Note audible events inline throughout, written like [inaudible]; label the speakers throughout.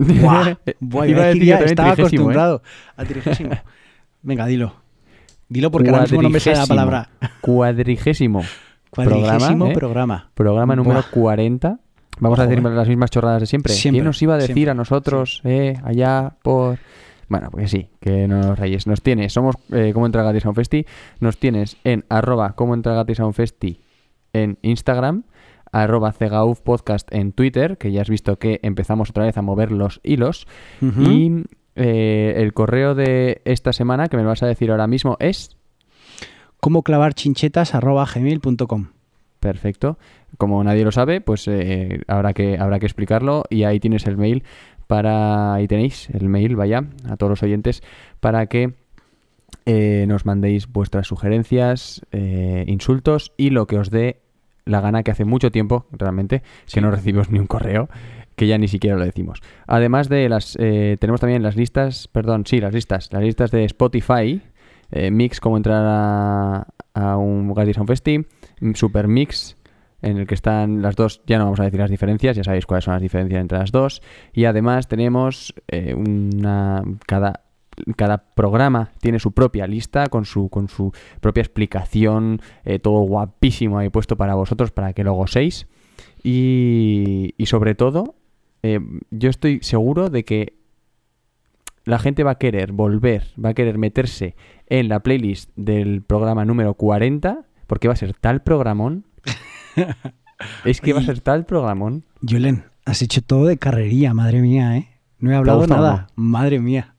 Speaker 1: Buah, [laughs] buah,
Speaker 2: Iba a decir también
Speaker 1: estaba
Speaker 2: trigésimo, ¿eh?
Speaker 1: acostumbrado a trigésimo. [laughs] Venga, dilo. Dilo porque ahora mismo no me sale la palabra.
Speaker 2: Cuadrigésimo.
Speaker 1: Cuadrigésimo
Speaker 2: ¿eh?
Speaker 1: programa.
Speaker 2: Programa número
Speaker 1: Buah.
Speaker 2: 40. Vamos a decir
Speaker 1: eh.
Speaker 2: las mismas chorradas de siempre.
Speaker 1: Siempre,
Speaker 2: ¿Quién nos iba a decir
Speaker 1: siempre,
Speaker 2: a nosotros, eh, allá por... Bueno, pues sí, que no nos reyes. Nos tienes, somos eh, como entra gratis a un festi. Nos tienes en arroba como entra festi en Instagram, arroba cegauf podcast en Twitter, que ya has visto que empezamos otra vez a mover los hilos. Y eh, el correo de esta semana, que me lo vas a decir ahora mismo, es...
Speaker 1: ¿Cómo clavar chinchetas arroba gmail.com?
Speaker 2: Perfecto. Como nadie lo sabe, pues eh, habrá, que, habrá que explicarlo y ahí tienes el mail para... Ahí tenéis el mail, vaya, a todos los oyentes, para que eh, nos mandéis vuestras sugerencias, insultos y lo que os dé la gana, que hace mucho tiempo, realmente, que no recibimos ni un correo, que ya ni siquiera lo decimos. Además de las... eh, tenemos también las listas, perdón, sí, las listas, las listas de Spotify, eh, Mix, cómo entrar a, a un a un festi, Super Mix, en el que están las dos, ya no vamos a decir las diferencias, ya sabéis cuáles son las diferencias entre las dos, y además tenemos eh, una... cada cada programa tiene su propia lista con su, con su propia explicación, eh, todo guapísimo ahí puesto para vosotros para que lo gocéis. Y, y sobre todo, eh, yo estoy seguro de que la gente va a querer volver, va a querer meterse en la playlist del programa número 40, porque va a ser tal programón. [laughs] es que va a ser tal programón.
Speaker 1: Julen, has hecho todo de carrería, madre mía, ¿eh? No he hablado nada. Madre mía.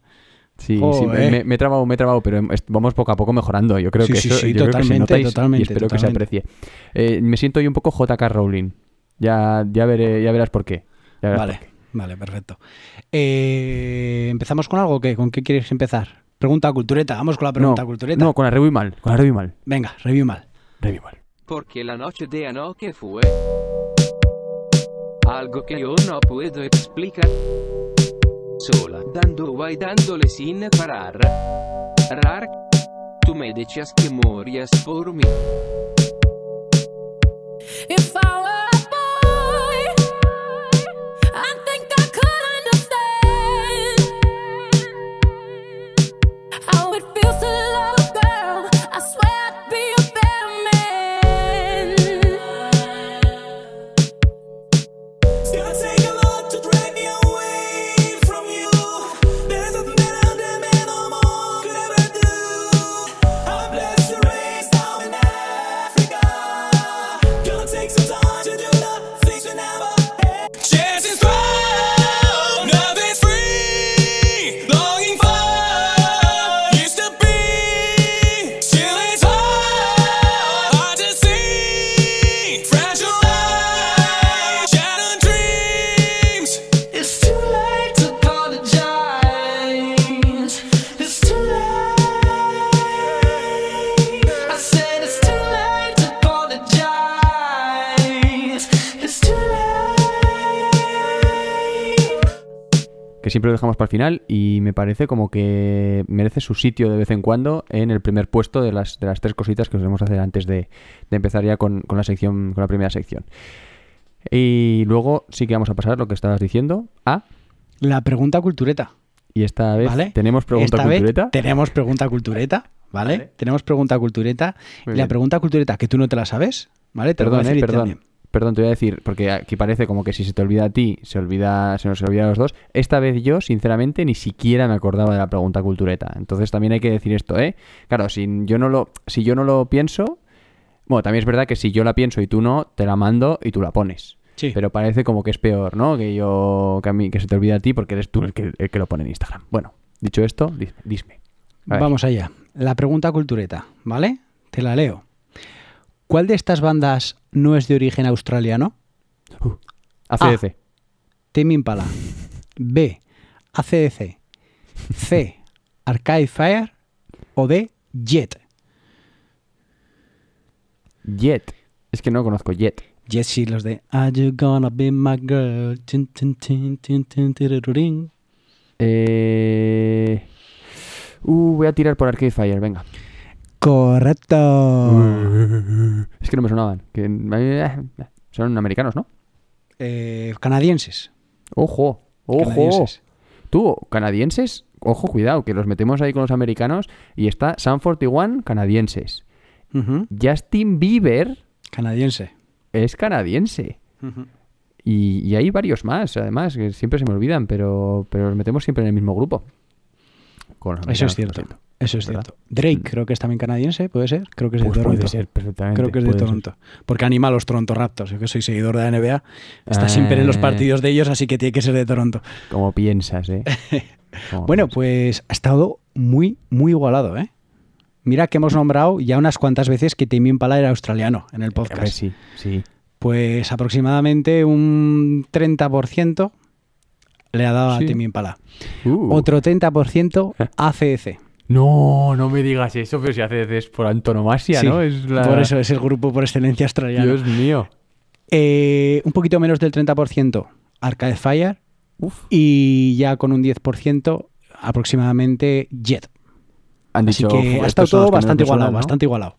Speaker 2: Sí, sí, me, me he trabado, me he trabado, pero vamos poco a poco mejorando. Yo creo
Speaker 1: Sí,
Speaker 2: que
Speaker 1: sí,
Speaker 2: eso
Speaker 1: sí,
Speaker 2: yo creo que se
Speaker 1: totalmente,
Speaker 2: nota y-
Speaker 1: totalmente,
Speaker 2: espero que se
Speaker 1: totalmente.
Speaker 2: aprecie. Eh, me siento yo un poco JK Rowling. Ya, ya, veré, ya verás por qué. Ya verás
Speaker 1: Vale,
Speaker 2: por qué.
Speaker 1: vale, perfecto. Eh, ¿Empezamos con algo qué? ¿Con qué quieres empezar? Pregunta cultureta. Vamos con la pregunta
Speaker 2: no,
Speaker 1: cultureta.
Speaker 2: No, con la review mal. Con la review mal.
Speaker 1: Venga, review mal.
Speaker 2: Review mal.
Speaker 3: Porque la noche de anoche fue algo que yo no puedo explicar. Sola, dando vai dándole sin parar. Rar, tú me decías que morías por mí.
Speaker 4: If I
Speaker 2: siempre lo dejamos para el final y me parece como que merece su sitio de vez en cuando en el primer puesto de las, de las tres cositas que os debemos hacer antes de, de empezar ya con, con la sección, con la primera sección. Y luego sí que vamos a pasar lo que estabas diciendo a
Speaker 1: La pregunta cultureta.
Speaker 2: y esta vez
Speaker 1: ¿Vale?
Speaker 2: tenemos pregunta
Speaker 1: Esta vez
Speaker 2: cultureta.
Speaker 1: tenemos pregunta cultureta, ¿vale?
Speaker 2: Vale.
Speaker 1: Tenemos pregunta cultureta.
Speaker 2: Muy
Speaker 1: y la pregunta cultureta que tú no te la sabes, ¿vale? Te lo voy a
Speaker 2: Perdón, eh,
Speaker 1: también.
Speaker 2: Perdón, te voy a decir, porque aquí parece como que si se te olvida a ti, se olvida, se nos olvida a los dos. Esta vez yo, sinceramente, ni siquiera me acordaba de la pregunta cultureta. Entonces también hay que decir esto, ¿eh? Claro, si yo no lo, si yo no lo pienso, bueno, también es verdad que si yo la pienso y tú no, te la mando y tú la pones.
Speaker 1: Sí.
Speaker 2: Pero parece como que es peor, ¿no? Que yo, que a mí, que se te olvida a ti porque eres tú el que, el que lo pone en Instagram. Bueno, dicho esto, ver.
Speaker 1: Vamos allá. La pregunta cultureta, ¿vale? Te la leo. ¿Cuál de estas bandas no es de origen australiano?
Speaker 2: ACDC.
Speaker 1: Tame Impala. B. ACDC. C. Arcade Fire o de Jet.
Speaker 2: Jet. Es que no conozco Jet.
Speaker 1: Jet sí, los de Are you gonna be my girl? Tin, tin, tin, tin, tin, tirirurín.
Speaker 2: Eh... Uh, voy a tirar por Arcade Fire, venga.
Speaker 1: Correcto.
Speaker 2: Es que no me sonaban. Que... eh, Son americanos, ¿no?
Speaker 1: Eh, canadienses.
Speaker 2: Ojo, ojo.
Speaker 1: Canadienses.
Speaker 2: Tú, canadienses, ojo, cuidado, que los metemos ahí con los americanos y está Sun 41 canadienses. Justin Bieber
Speaker 1: Canadiense.
Speaker 2: es canadiense. Y, y hay varios más, además, que siempre se me olvidan, pero, pero los metemos siempre en el mismo grupo. Con los
Speaker 1: Eso es cierto. Eso es
Speaker 2: ¿Verdad?
Speaker 1: cierto. Drake
Speaker 2: Mm.
Speaker 1: creo que es también canadiense, ¿puede ser? Creo que es de
Speaker 2: Pues
Speaker 1: Toronto.
Speaker 2: puede ser, perfectamente.
Speaker 1: Creo que es de
Speaker 2: ser.
Speaker 1: Toronto. Porque anima a los Toronto Raptors. Yo que soy seguidor de la NBA. Está siempre en los
Speaker 2: Ah.
Speaker 1: partidos de ellos, así que tiene que ser de Toronto.
Speaker 2: Como piensas, ¿eh? [laughs]
Speaker 1: Bueno,
Speaker 2: piensas.
Speaker 1: pues ha estado muy, muy igualado, ¿eh? Mira que hemos nombrado ya unas cuantas veces que Timmy Impala era australiano en el
Speaker 2: A ver,
Speaker 1: podcast.
Speaker 2: sí, sí.
Speaker 1: Pues aproximadamente un 30% le ha dado
Speaker 2: Sí.
Speaker 1: a Timmy Impala.
Speaker 2: Uh.
Speaker 1: Otro 30% ACEC.
Speaker 2: No, no me digas eso, pero si haces es por antonomasia,
Speaker 1: Sí,
Speaker 2: ¿no? Es la...
Speaker 1: Por eso es el grupo por excelencia australiano.
Speaker 2: Dios mío.
Speaker 1: Eh, un poquito menos del 30% Arcade Fire
Speaker 2: Uf.
Speaker 1: y ya con un 10% aproximadamente Jet.
Speaker 2: Han
Speaker 1: Así
Speaker 2: dicho,
Speaker 1: que
Speaker 2: "Ojo,
Speaker 1: ha estado todo bastante igualado,
Speaker 2: suenan, ¿no?".
Speaker 1: bastante igualado.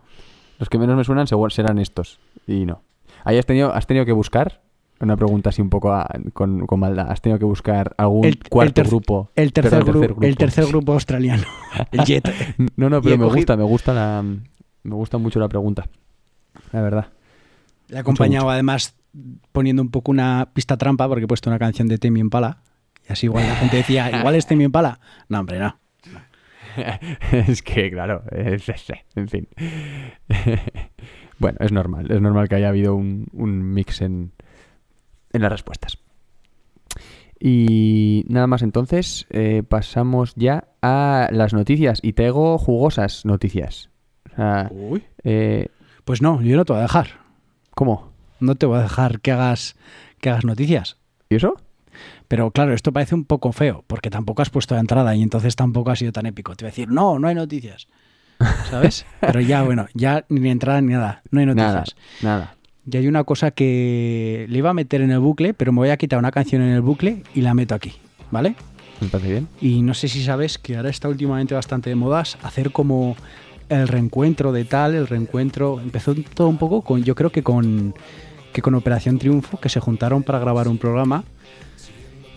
Speaker 2: Los que menos me suenan serán estos. Y no. Ahí has tenido, has tenido que buscar una pregunta así un poco a- con, con maldad. Has tenido que buscar algún
Speaker 1: El-
Speaker 2: cuarto grupo.
Speaker 1: El tercer, grupo, el tercer grupo australiano, [laughs] el Jet.
Speaker 2: No, no, pero me
Speaker 1: cogido-
Speaker 2: gusta, me gusta la, me gusta mucho la pregunta. La verdad.
Speaker 1: Le he acompañado
Speaker 2: mucho.
Speaker 1: además poniendo un poco una pista trampa porque he puesto una canción de Temi Impala. Y así igual la gente decía, [laughs] igual es Temi Impala. No, hombre, no. [laughs]
Speaker 2: es que, claro, es- es- en fin. bueno, es normal, es normal que haya habido un, un mix en, en las respuestas. Y nada más entonces, eh, pasamos ya a las noticias. Y traigo jugosas noticias. O sea, eh,
Speaker 1: Pues no, yo no te voy a dejar.
Speaker 2: ¿Cómo?
Speaker 1: No te voy a dejar que hagas, que hagas noticias.
Speaker 2: ¿Y eso?
Speaker 1: Pero claro, esto parece un poco feo, porque tampoco has puesto la entrada y entonces tampoco ha sido tan épico. Te voy a decir, no, no hay noticias. ¿Sabes? [laughs] Pero ya, bueno, ya ni entrada ni nada. No hay
Speaker 2: Nada,
Speaker 1: noticias.
Speaker 2: nada.
Speaker 1: Y hay una cosa que le iba a meter en el bucle, pero me voy a quitar una canción en el bucle y la meto aquí, ¿vale?
Speaker 2: Me parece bien.
Speaker 1: Y no sé si sabes que ahora está últimamente bastante de modas hacer como el reencuentro de tal, el reencuentro. Empezó todo un poco con, yo creo que con que con Operación Triunfo, que se juntaron para grabar un programa.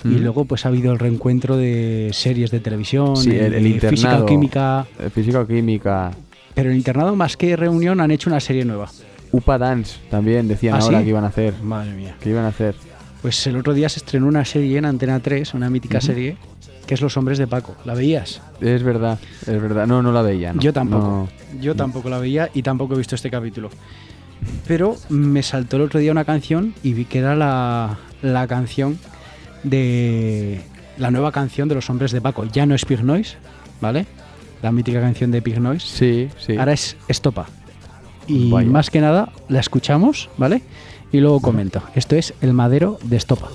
Speaker 1: Y
Speaker 2: Mm.
Speaker 1: luego pues ha habido el reencuentro de series de televisión,
Speaker 2: Sí, el, el internado.
Speaker 1: física o química.
Speaker 2: Eh, Física o química.
Speaker 1: Pero el internado más que reunión han hecho una serie nueva.
Speaker 2: UPA Dance también decían
Speaker 1: ¿Ah,
Speaker 2: ahora
Speaker 1: sí?
Speaker 2: que iban a hacer.
Speaker 1: Madre mía.
Speaker 2: Que iban a hacer.
Speaker 1: Pues el otro día se estrenó una serie en Antena 3, una mítica serie, que es Los Hombres de Paco. ¿La veías?
Speaker 2: Es verdad, es verdad. No, no la veía. no.
Speaker 1: Yo tampoco.
Speaker 2: No.
Speaker 1: Yo tampoco la veía y tampoco he visto este capítulo. Pero me saltó el otro día una canción y vi que era la, la canción de. La nueva canción de los hombres de Paco. Ya no es Pig Noise, ¿vale? La mítica canción de Pig Noise.
Speaker 2: Sí, sí.
Speaker 1: Ahora es Estopa. Y
Speaker 2: Vaya.
Speaker 1: más que nada la escuchamos, ¿vale? Y luego comento. Esto es El Madero de Estopa.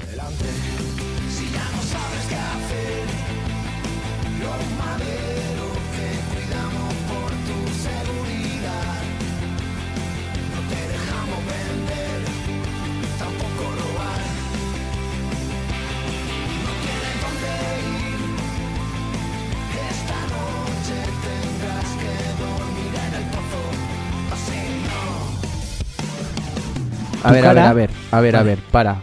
Speaker 2: A ver, a ver, a ver, a ver, a ver, para.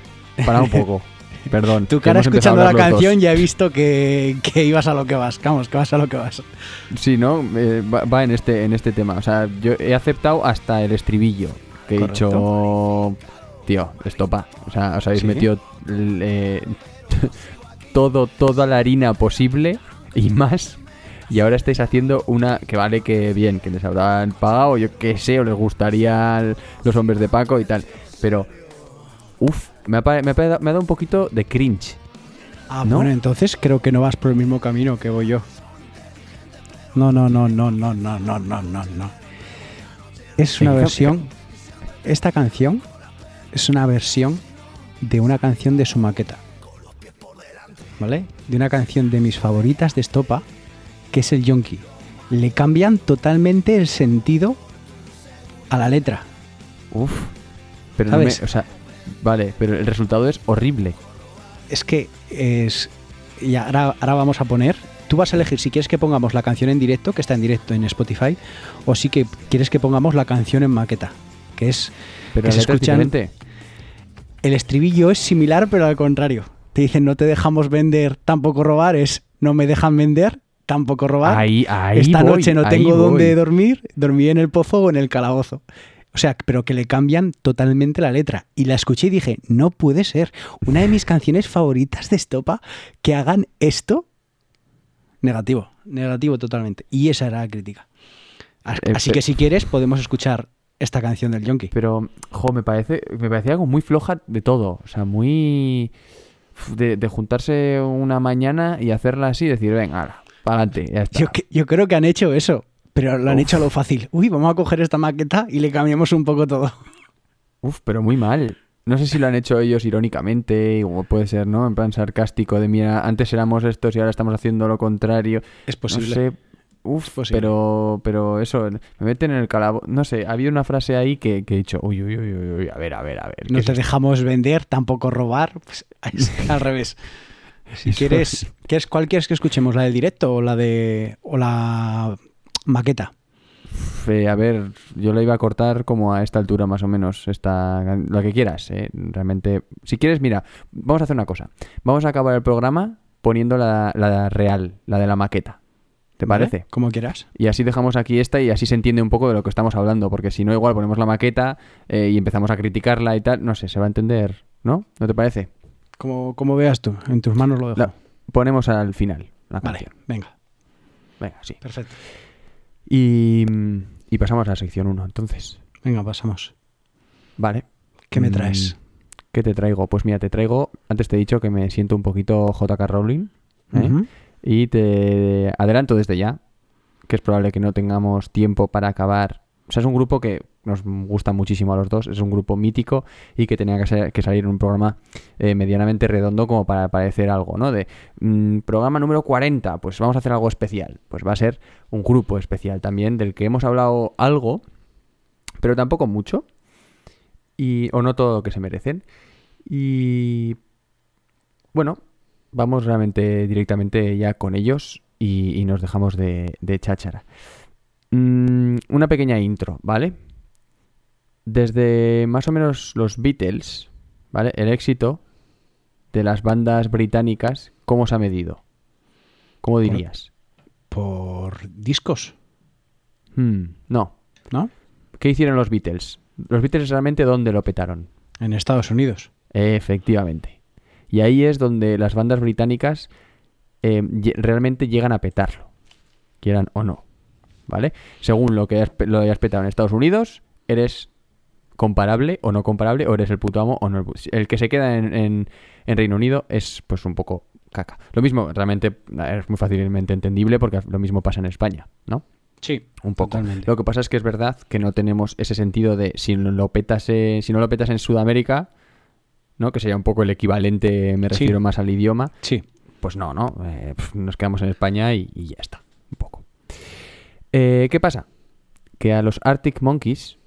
Speaker 2: Para un poco. [laughs] Perdón.
Speaker 1: Tu cara escuchando la canción
Speaker 2: dos.
Speaker 1: ya he visto que, que ibas a lo que vas. Vamos, que vas a lo que vas.
Speaker 2: Sí, ¿no? Eh, va, va en este en este tema. O sea, yo he aceptado hasta el estribillo. Que he dicho. Tío, estopa. O sea, os habéis
Speaker 1: Sí.
Speaker 2: metido eh, [laughs] todo, toda la harina posible y más. Y ahora estáis haciendo una que vale que bien, que les habrán pagado, yo qué sé, o les gustaría los hombres de Paco y tal. Pero, uff, me me ha pa- me ha dado un poquito de cringe.
Speaker 1: Ah,
Speaker 2: ¿No?
Speaker 1: bueno, entonces creo que no vas por el mismo camino que voy yo. No, no, no, no, no, no, no, no, no, no. Es una versión. Esta canción es una versión de una canción de su maqueta. ¿Vale? De una canción de mis favoritas de Estopa, que es el yonki. Le cambian totalmente el sentido a la letra.
Speaker 2: Uf. Pero no me,
Speaker 1: ¿Sabes?
Speaker 2: o sea, vale, pero el resultado es horrible.
Speaker 1: Es que es. Y ahora, ahora vamos a poner. Tú vas a elegir si quieres que pongamos la canción en directo, que está en directo en Spotify, o si que quieres que pongamos la canción en maqueta, que es
Speaker 2: Pero
Speaker 1: que se escuchan- el estribillo es similar, pero al contrario. Te dicen no te dejamos vender, tampoco robar, es no me dejan vender, tampoco robar.
Speaker 2: Ahí, ahí
Speaker 1: Esta
Speaker 2: voy,
Speaker 1: noche no tengo dónde dormir, dormí en el pozo o en el calabozo. O sea, pero que le cambian totalmente la letra. Y la escuché y dije, no puede ser. Una de mis canciones favoritas de Estopa, que hagan esto. Negativo, negativo totalmente. Y esa era la crítica.
Speaker 2: Eh,
Speaker 1: Así que si quieres, podemos escuchar esta canción del Yonki.
Speaker 2: Pero, jo, me parece, me parecía algo muy floja de todo. O sea, muy. De, de juntarse una mañana y hacerla así y decir, venga, para adelante, ya está.
Speaker 1: Yo, que- yo creo que han hecho eso, pero lo han
Speaker 2: Uf.
Speaker 1: hecho a lo fácil. Uy, vamos a coger esta maqueta y le cambiamos un poco todo.
Speaker 2: Uf, pero muy mal. No sé si lo han hecho ellos irónicamente, o puede ser, ¿no? En plan sarcástico, de mira, antes éramos estos y ahora estamos haciendo lo contrario.
Speaker 1: Es
Speaker 2: No
Speaker 1: posible.
Speaker 2: sé. Uf,
Speaker 1: posible.
Speaker 2: pero, pero eso, me meten en el calabozo. No sé, había una frase ahí que, que he dicho, uy, uy, uy, uy, uy, a ver, a ver, a ver.
Speaker 1: No
Speaker 2: ¿qué
Speaker 1: te
Speaker 2: es
Speaker 1: dejamos vender, tampoco robar. Pues, [laughs] es al revés. Si quieres, ¿quieres, ¿cuál quieres que escuchemos? ¿La del directo o la de o la maqueta?
Speaker 2: Eh, a ver, yo la iba a cortar como a esta altura más o menos, esta, lo que quieras, ¿eh? Realmente, si quieres, mira, vamos a hacer una cosa. Vamos a acabar el programa poniendo la, la real, la de la maqueta. ¿Te parece?
Speaker 1: Como quieras.
Speaker 2: Y así dejamos aquí esta y así se entiende un poco de lo que estamos hablando, porque si no, igual ponemos la maqueta eh, y empezamos a criticarla y tal, no sé, se va a entender, ¿no? ¿No te parece?
Speaker 1: Como, como veas tú, en tus manos lo dejo.
Speaker 2: La ponemos al final la
Speaker 1: vale,
Speaker 2: canción.
Speaker 1: venga,
Speaker 2: Venga, sí.
Speaker 1: perfecto.
Speaker 2: Y, y pasamos a la sección 1, entonces.
Speaker 1: Venga, pasamos.
Speaker 2: Vale.
Speaker 1: ¿Qué me
Speaker 2: Mm,
Speaker 1: traes?
Speaker 2: ¿Qué te traigo? Pues mira, te traigo, antes te he dicho que me siento un poquito JK Rowling. ¿eh? Y te adelanto desde ya que es probable que no tengamos tiempo para acabar. O sea, es un grupo que nos gusta muchísimo a los dos, es un grupo mítico y que tenía que, ser- que salir en un programa eh, medianamente redondo como para parecer algo, ¿no? De mm, programa número 40, pues vamos a hacer algo especial. Pues va a ser un grupo especial también del que hemos hablado algo, pero tampoco mucho, y, o no todo lo que se merecen. Y bueno, vamos realmente directamente ya con ellos y, nos dejamos de, de cháchara. Mm, una pequeña intro, ¿vale? Desde más o menos los Beatles, ¿vale? El éxito de las bandas británicas, ¿cómo se ha medido? ¿Cómo dirías?
Speaker 1: Por discos,
Speaker 2: Hmm, no.
Speaker 1: ¿no?
Speaker 2: ¿Qué hicieron los Beatles? Los Beatles realmente dónde lo petaron?
Speaker 1: En Estados Unidos.
Speaker 2: Efectivamente. Y ahí es donde las bandas británicas eh, lle- realmente llegan a petarlo, quieran o no. ¿Vale? Según lo que lo hayas petado en Estados Unidos, eres comparable o no comparable, o eres el puto amo o no el pu- El que se queda en, en- en Reino Unido es pues un poco caca. Lo mismo, realmente es muy fácilmente entendible porque lo mismo pasa en España, ¿no?
Speaker 1: Sí,
Speaker 2: un poco.
Speaker 1: Totalmente.
Speaker 2: Lo que pasa es que es verdad que no tenemos ese sentido de si no lo petas, si no lo petas en Sudamérica, ¿no? Que sería un poco el equivalente, me
Speaker 1: Sí.
Speaker 2: refiero más al idioma.
Speaker 1: Sí.
Speaker 2: Pues no, ¿no? Eh, nos quedamos en España y, y ya está, un poco. Eh, ¿Qué pasa? Que a los Arctic Monkeys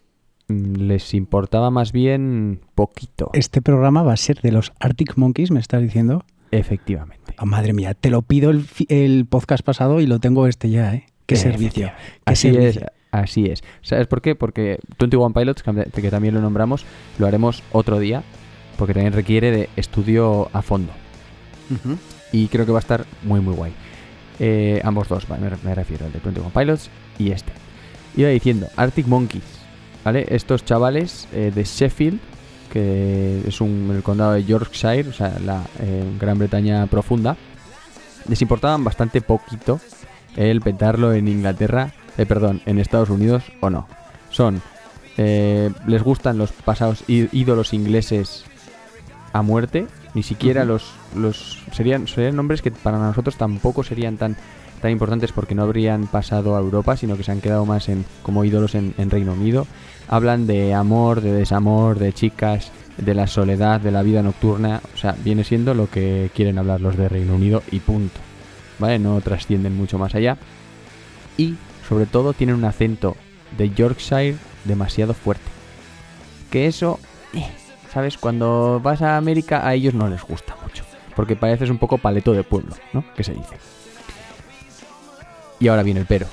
Speaker 2: les importaba más bien poquito.
Speaker 1: Este programa va a ser de los Arctic Monkeys, me estás diciendo.
Speaker 2: Efectivamente.
Speaker 1: Ah, madre mía, te lo pido el, podcast pasado y lo tengo este ya, ¿eh? Qué servicio. Qué
Speaker 2: Así
Speaker 1: servicio.
Speaker 2: es, así es. ¿Sabes por qué? Porque 21 Pilots, que también lo nombramos, lo haremos otro día, porque también requiere de estudio a fondo. Y creo que va a estar muy, muy guay. Eh, ambos dos, me, refiero, el de 21 Pilots y este. Iba diciendo, Arctic Monkeys, ¿vale? Estos chavales eh, de Sheffield, que es un, el condado de Yorkshire, o sea, la eh, Gran Bretaña profunda, les importaban bastante poquito el petarlo en Inglaterra, eh, perdón, en Estados Unidos o no. Son, eh, les gustan los pasados ídolos ingleses a muerte, ni siquiera los, los serían, serían nombres que para nosotros tampoco serían tan, tan importantes porque no habrían pasado a Europa, sino que se han quedado más en, como ídolos en, Reino Unido. Hablan de amor, de desamor, de chicas, de la soledad, de la vida nocturna. O sea, viene siendo lo que quieren hablar los de Reino Unido y punto. ¿vale? No trascienden mucho más allá. Y, sobre todo, tienen un acento de Yorkshire demasiado fuerte. Que eso, eh, ¿sabes? Cuando vas a América a ellos no les gusta mucho. Porque pareces un poco paleto de pueblo, ¿no? Que se dice. Y ahora viene el pero.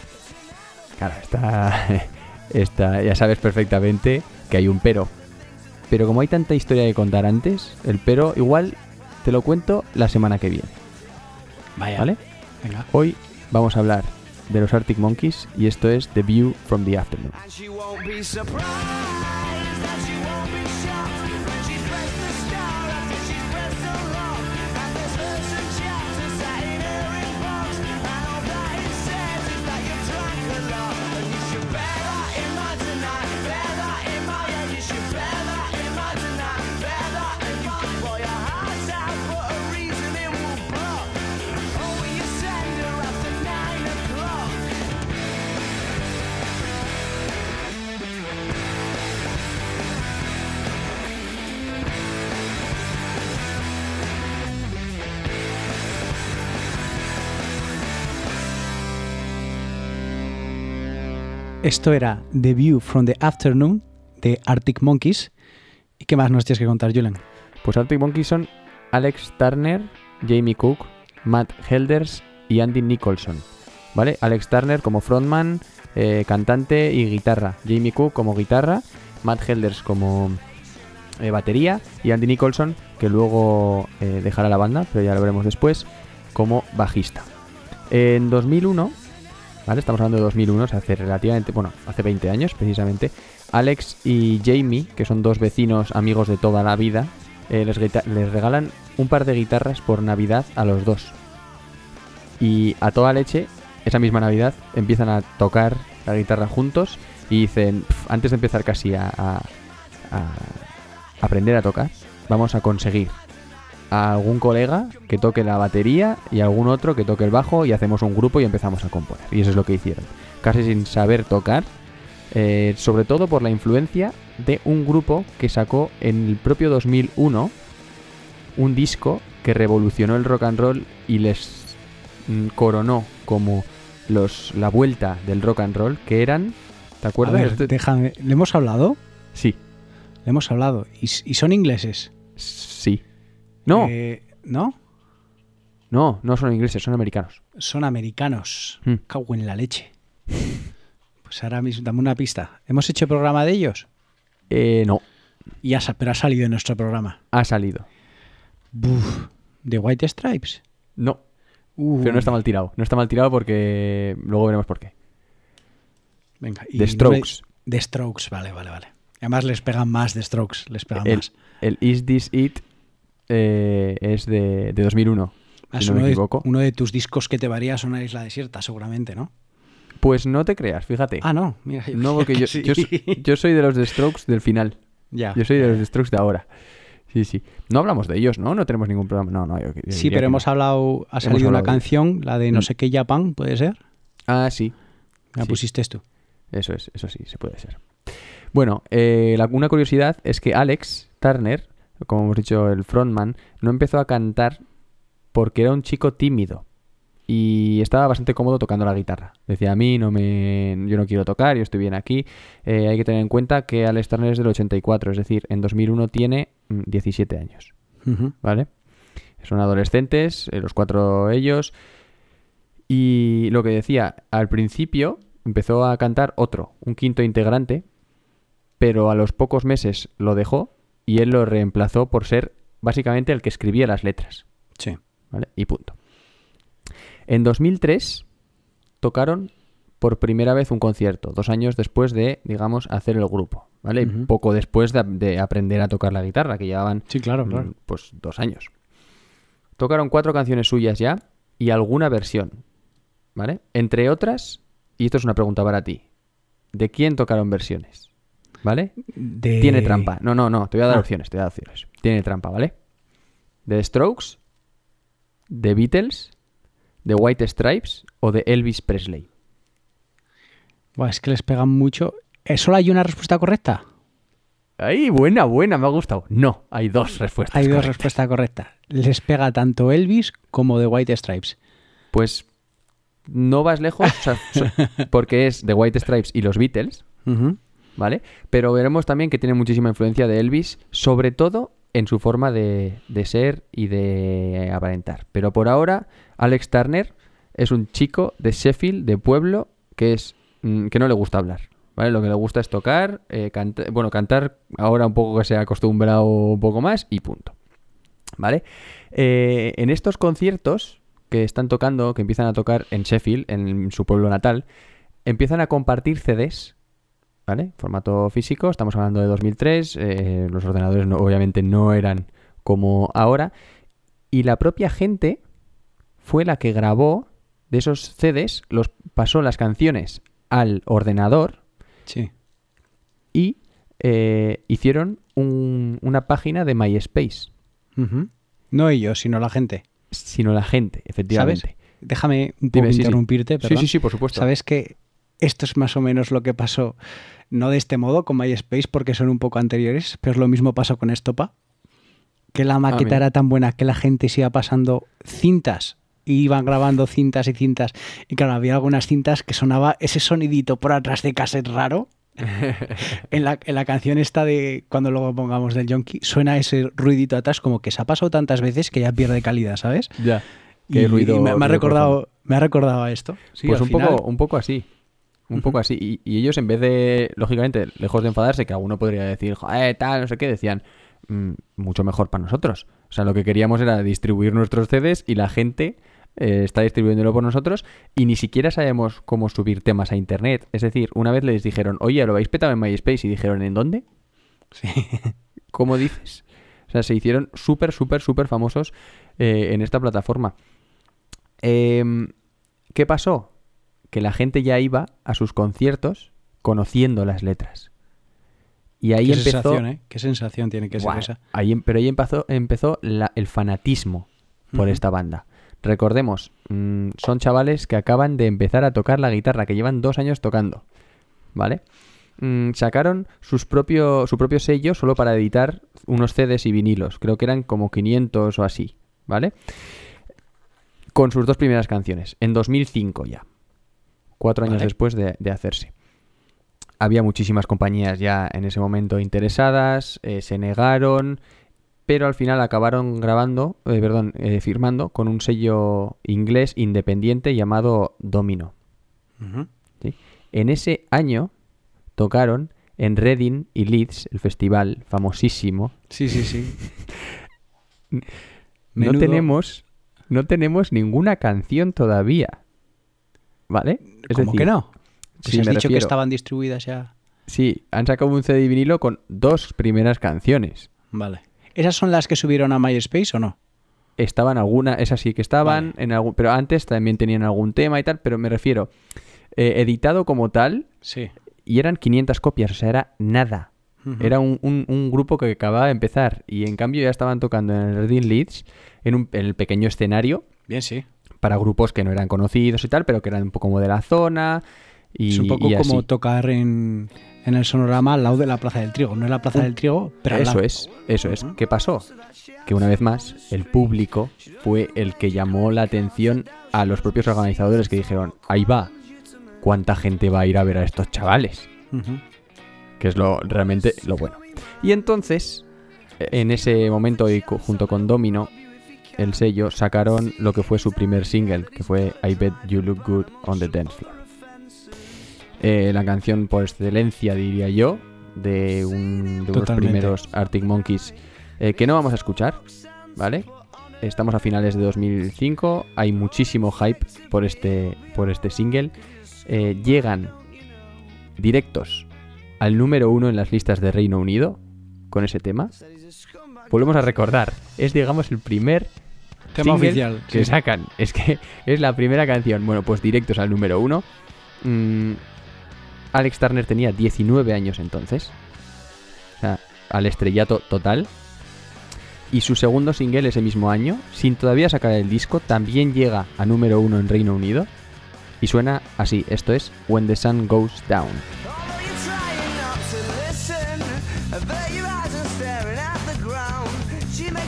Speaker 2: Claro, está, [laughs] está, ya sabes perfectamente que hay un pero. Pero como hay tanta historia que contar antes, el pero igual te lo cuento la semana que viene,
Speaker 1: Vaya.
Speaker 2: ¿vale?
Speaker 1: Venga.
Speaker 2: Hoy vamos a hablar de los Arctic Monkeys y esto es The View from the Afternoon.
Speaker 1: Esto era The View from the Afternoon de Arctic Monkeys. ¿Y qué más nos tienes que contar, Julen?
Speaker 2: Pues Arctic Monkeys son Alex Turner, Jamie Cook, Matt Helders y Andy Nicholson. ¿Vale? Alex Turner como frontman, eh, cantante y guitarra. Jamie Cook como guitarra, Matt Helders como eh, batería y Andy Nicholson, que luego eh, dejará la banda, pero ya lo veremos después, como bajista. En 2001, Estamos hablando de 2001, o sea, hace relativamente, bueno, hace 20 años precisamente, Alex y Jamie, que son dos vecinos amigos de toda la vida, eh, les, regalan un par de guitarras por Navidad a los dos. Y a toda leche, esa misma Navidad, empiezan a tocar la guitarra juntos y dicen, "Pf, antes de empezar casi a aprender a tocar, vamos a conseguir a algún colega que toque la batería y algún otro que toque el bajo y hacemos un grupo y empezamos a componer. Y eso es lo que hicieron. Casi sin saber tocar, eh, sobre todo por la influencia de un grupo que sacó en el propio 2001 un disco que revolucionó el rock and roll y les mm, coronó como los la vuelta del rock and roll, que eran, ¿te
Speaker 1: A
Speaker 2: acuerdas?
Speaker 1: ver,
Speaker 2: Este-
Speaker 1: déjame. ¿Le hemos hablado?
Speaker 2: Sí,
Speaker 1: Le hemos hablado. ¿Y, s- y son ingleses?
Speaker 2: sí. No,
Speaker 1: Eh, ¿No?
Speaker 2: no, no son ingleses, son americanos.
Speaker 1: Son americanos.
Speaker 2: Hmm.
Speaker 1: Cago en la leche. Pues ahora mismo, dame una pista. ¿Hemos hecho programa de ellos?
Speaker 2: Eh, no,
Speaker 1: Y ha, pero ha salido en nuestro programa.
Speaker 2: ha salido.
Speaker 1: Buf. ¿De White Stripes?
Speaker 2: No,
Speaker 1: Uh,
Speaker 2: pero no está mal tirado. No está mal tirado porque luego veremos por qué.
Speaker 1: Venga, y
Speaker 2: The
Speaker 1: no
Speaker 2: Strokes.
Speaker 1: me- The Strokes, vale, vale, vale. Además les pegan más The Strokes, les pegan
Speaker 2: El,
Speaker 1: más.
Speaker 2: el Is This It eh, es de, de 2001,
Speaker 1: Más
Speaker 2: si no
Speaker 1: uno,
Speaker 2: me
Speaker 1: de,
Speaker 2: equivoco.
Speaker 1: uno de tus discos que te varía es una isla desierta, seguramente, ¿no?
Speaker 2: Pues no te creas, fíjate.
Speaker 1: Ah, no, mira. yo
Speaker 2: no, porque [laughs] yo,
Speaker 1: sí.
Speaker 2: yo, so- yo soy de los de Strokes del final.
Speaker 1: Ya.
Speaker 2: Yo soy de los de Strokes de ahora. Sí, sí. No hablamos de ellos, ¿no? No tenemos ningún programa. No, no. yo-
Speaker 1: Sí, pero hemos
Speaker 2: no.
Speaker 1: hablado, ha salido una
Speaker 2: de-
Speaker 1: canción, la de no
Speaker 2: Mm.
Speaker 1: sé qué Japan, ¿puede ser?
Speaker 2: Ah, sí.
Speaker 1: La
Speaker 2: Sí.
Speaker 1: pusiste tú.
Speaker 2: Eso es, eso sí, se puede ser. Bueno, eh, la- una curiosidad es que Alex Turner, como hemos dicho, el frontman, no empezó a cantar porque era un chico tímido y estaba bastante cómodo tocando la guitarra. Decía, a mí no me, yo no quiero tocar, yo estoy bien aquí. Eh, hay que tener en cuenta que Alex Turner es del 84, es decir, en 2001 tiene mm, 17 años.
Speaker 1: Ujú.
Speaker 2: ¿vale? Son adolescentes, eh, los cuatro ellos. Y lo que decía, al principio empezó a cantar otro, un quinto integrante, pero a los pocos meses lo dejó y él lo reemplazó por ser básicamente el que escribía las letras,
Speaker 1: Sí.
Speaker 2: ¿vale? Y punto. En 2003 tocaron por primera vez un concierto, dos años después de, digamos, hacer el grupo, ¿vale? Poco después de, de aprender a tocar la guitarra, que llevaban
Speaker 1: Sí, claro,
Speaker 2: mm,
Speaker 1: claro.
Speaker 2: pues dos años. Tocaron cuatro canciones suyas ya y alguna versión, ¿vale? Entre otras, y esto es una pregunta para ti, ¿de quién tocaron versiones? ¿Vale?
Speaker 1: De-
Speaker 2: Tiene trampa. No, no, no, te voy a dar
Speaker 1: Ah.
Speaker 2: opciones, te voy a dar opciones. Tiene trampa, ¿vale? ¿De The Strokes? ¿De Beatles? ¿De White Stripes? ¿O de Elvis Presley?
Speaker 1: Buah, es que les pegan mucho. ¿Eh, ¿Solo hay una respuesta correcta?
Speaker 2: ¡Ay, buena, buena! Me ha gustado. No, hay dos respuestas.
Speaker 1: Hay dos respuestas correctas. Les pega tanto Elvis como The White Stripes.
Speaker 2: Pues no vas lejos, o sea, so- [laughs] porque es The White Stripes y los Beatles. ¿Vale? Pero veremos también que tiene muchísima influencia de Elvis, sobre todo en su forma de, de ser y de aparentar. Pero por ahora, Alex Turner es un chico de Sheffield, de pueblo, que es mm, que no le gusta hablar. ¿Vale? Lo que le gusta es tocar, eh, bueno, cantar ahora un poco que se ha acostumbrado un poco más y punto. ¿Vale? Eh, en estos conciertos que están tocando, que empiezan a tocar en Sheffield, en su pueblo natal, empiezan a compartir CDs, ¿vale? Formato físico, estamos hablando de 2003, eh, los ordenadores no- obviamente no eran como ahora, y la propia gente fue la que grabó de esos CDs, los pasó las canciones al ordenador
Speaker 1: Sí.
Speaker 2: y eh, hicieron un- una página de MySpace.
Speaker 1: No ellos, sino la gente.
Speaker 2: sino la gente, efectivamente.
Speaker 1: ¿Sabes? Déjame un poco
Speaker 2: Dime, sí, sí.
Speaker 1: interrumpirte,
Speaker 2: Sí,
Speaker 1: perdón.
Speaker 2: sí, sí, por supuesto.
Speaker 1: Sabes que esto es más o menos lo que pasó, no de este modo con MySpace, porque son un poco anteriores, pero lo mismo pasó con Estopa. Que la maqueta
Speaker 2: mira.
Speaker 1: era tan buena que la gente se iba pasando cintas y iban grabando cintas y cintas. Y claro, había algunas cintas que sonaba ese sonidito por atrás de cassette raro. [laughs] en, la, en la canción esta de cuando luego pongamos del Yonki, suena ese ruidito atrás como que se ha pasado tantas veces que ya pierde calidad, ¿sabes?
Speaker 2: Ya.
Speaker 1: Y,
Speaker 2: Qué ruido-
Speaker 1: y me, me ha recordado, me ha recordado a esto. Sí,
Speaker 2: pues un
Speaker 1: final-
Speaker 2: poco, un poco así. Un poco así. Y, y ellos, en vez de, lógicamente, lejos de enfadarse, que alguno podría decir, joder, tal, no sé qué, decían, "Mm, mucho mejor para nosotros. O sea, lo que queríamos era distribuir nuestros CDs y la gente eh, está distribuyéndolo por nosotros y ni siquiera sabemos cómo subir temas a internet. Es decir, una vez les dijeron, oye, lo habéis petado en MySpace y dijeron, ¿en dónde?
Speaker 1: Sí. [laughs]
Speaker 2: ¿Cómo dices? O sea, se hicieron súper, súper, súper famosos eh, en esta plataforma. Em, ¿Qué pasó? Que la gente ya iba a sus conciertos conociendo las letras. Y ahí
Speaker 1: Qué
Speaker 2: empezó.
Speaker 1: sensación, ¿eh? Qué sensación tiene que ser esa.
Speaker 2: ahí em- pero ahí empezó, empezó la- el fanatismo por esta banda. Recordemos, mm, son chavales que acaban de empezar a tocar la guitarra, que llevan dos años tocando. ¿Vale? Mm, sacaron sus propio, su propio sello solo para editar unos CDs y vinilos. Creo que eran como 500 o así. ¿Vale? Con sus dos primeras canciones. En 2005 ya. Cuatro años
Speaker 1: Vale.
Speaker 2: después de, de hacerse. Había muchísimas compañías ya en ese momento interesadas, eh, se negaron, pero al final acabaron grabando, eh, perdón, eh, firmando con un sello inglés independiente llamado Domino. ¿sí? En ese año tocaron en Reading y Leeds, el festival famosísimo.
Speaker 1: Sí, sí, sí. [laughs]
Speaker 2: No tenemos, no tenemos ninguna canción todavía. ¿Vale? Es
Speaker 1: ¿Cómo
Speaker 2: decir,
Speaker 1: que no? Pues
Speaker 2: sí,
Speaker 1: has
Speaker 2: me
Speaker 1: dicho que estaban distribuidas ya.
Speaker 2: Sí, han sacado un CD vinilo con dos primeras canciones.
Speaker 1: Vale. ¿Esas son las que subieron a MySpace o no?
Speaker 2: Estaban algunas, esas sí que estaban,
Speaker 1: Vale.
Speaker 2: en algún, pero antes también tenían algún tema y tal, pero me refiero, eh, editado como tal,
Speaker 1: Sí.
Speaker 2: y eran 500 copias, o sea, era nada. Era un, un- un grupo que acababa de empezar y en cambio ya estaban tocando en el Reading Leeds, en, un, en el pequeño escenario,
Speaker 1: Bien, sí.
Speaker 2: Para grupos que no eran conocidos y tal, pero que eran un poco como de la zona. Y,
Speaker 1: es un poco
Speaker 2: y así.
Speaker 1: como tocar en, en el sonorama al lado de la Plaza del Trigo. No es la Plaza del Trigo, pero al
Speaker 2: Eso
Speaker 1: lado.
Speaker 2: es, eso es. ¿Qué pasó? Que una vez más, el público fue el que llamó la atención a los propios organizadores que dijeron, ahí va, ¿cuánta gente va a ir a ver a estos chavales? Que es lo realmente lo bueno. Y entonces, en ese momento y junto con Domino, el sello, sacaron lo que fue su primer single, que fue I Bet You Look Good on the Dance Floor. Eh, la canción por excelencia, diría yo, de, un, de unos primeros Arctic Monkeys eh, que no vamos a escuchar, ¿vale? Estamos a finales de 2005, hay muchísimo hype por este, por este single. Eh, llegan directos al número uno en las listas de Reino Unido con ese tema. Volvemos a recordar, es digamos el primer
Speaker 1: Tema oficial.
Speaker 2: que
Speaker 1: sí.
Speaker 2: sacan. [laughs] Es que es la primera canción. Bueno, pues directos al número uno. Mm, Alex Turner tenía 19 años entonces. O sea, al estrellato total. Y su segundo single ese mismo año, sin todavía sacar el disco, también llega a número uno en Reino Unido. Y suena así, esto es When the Sun Goes Down.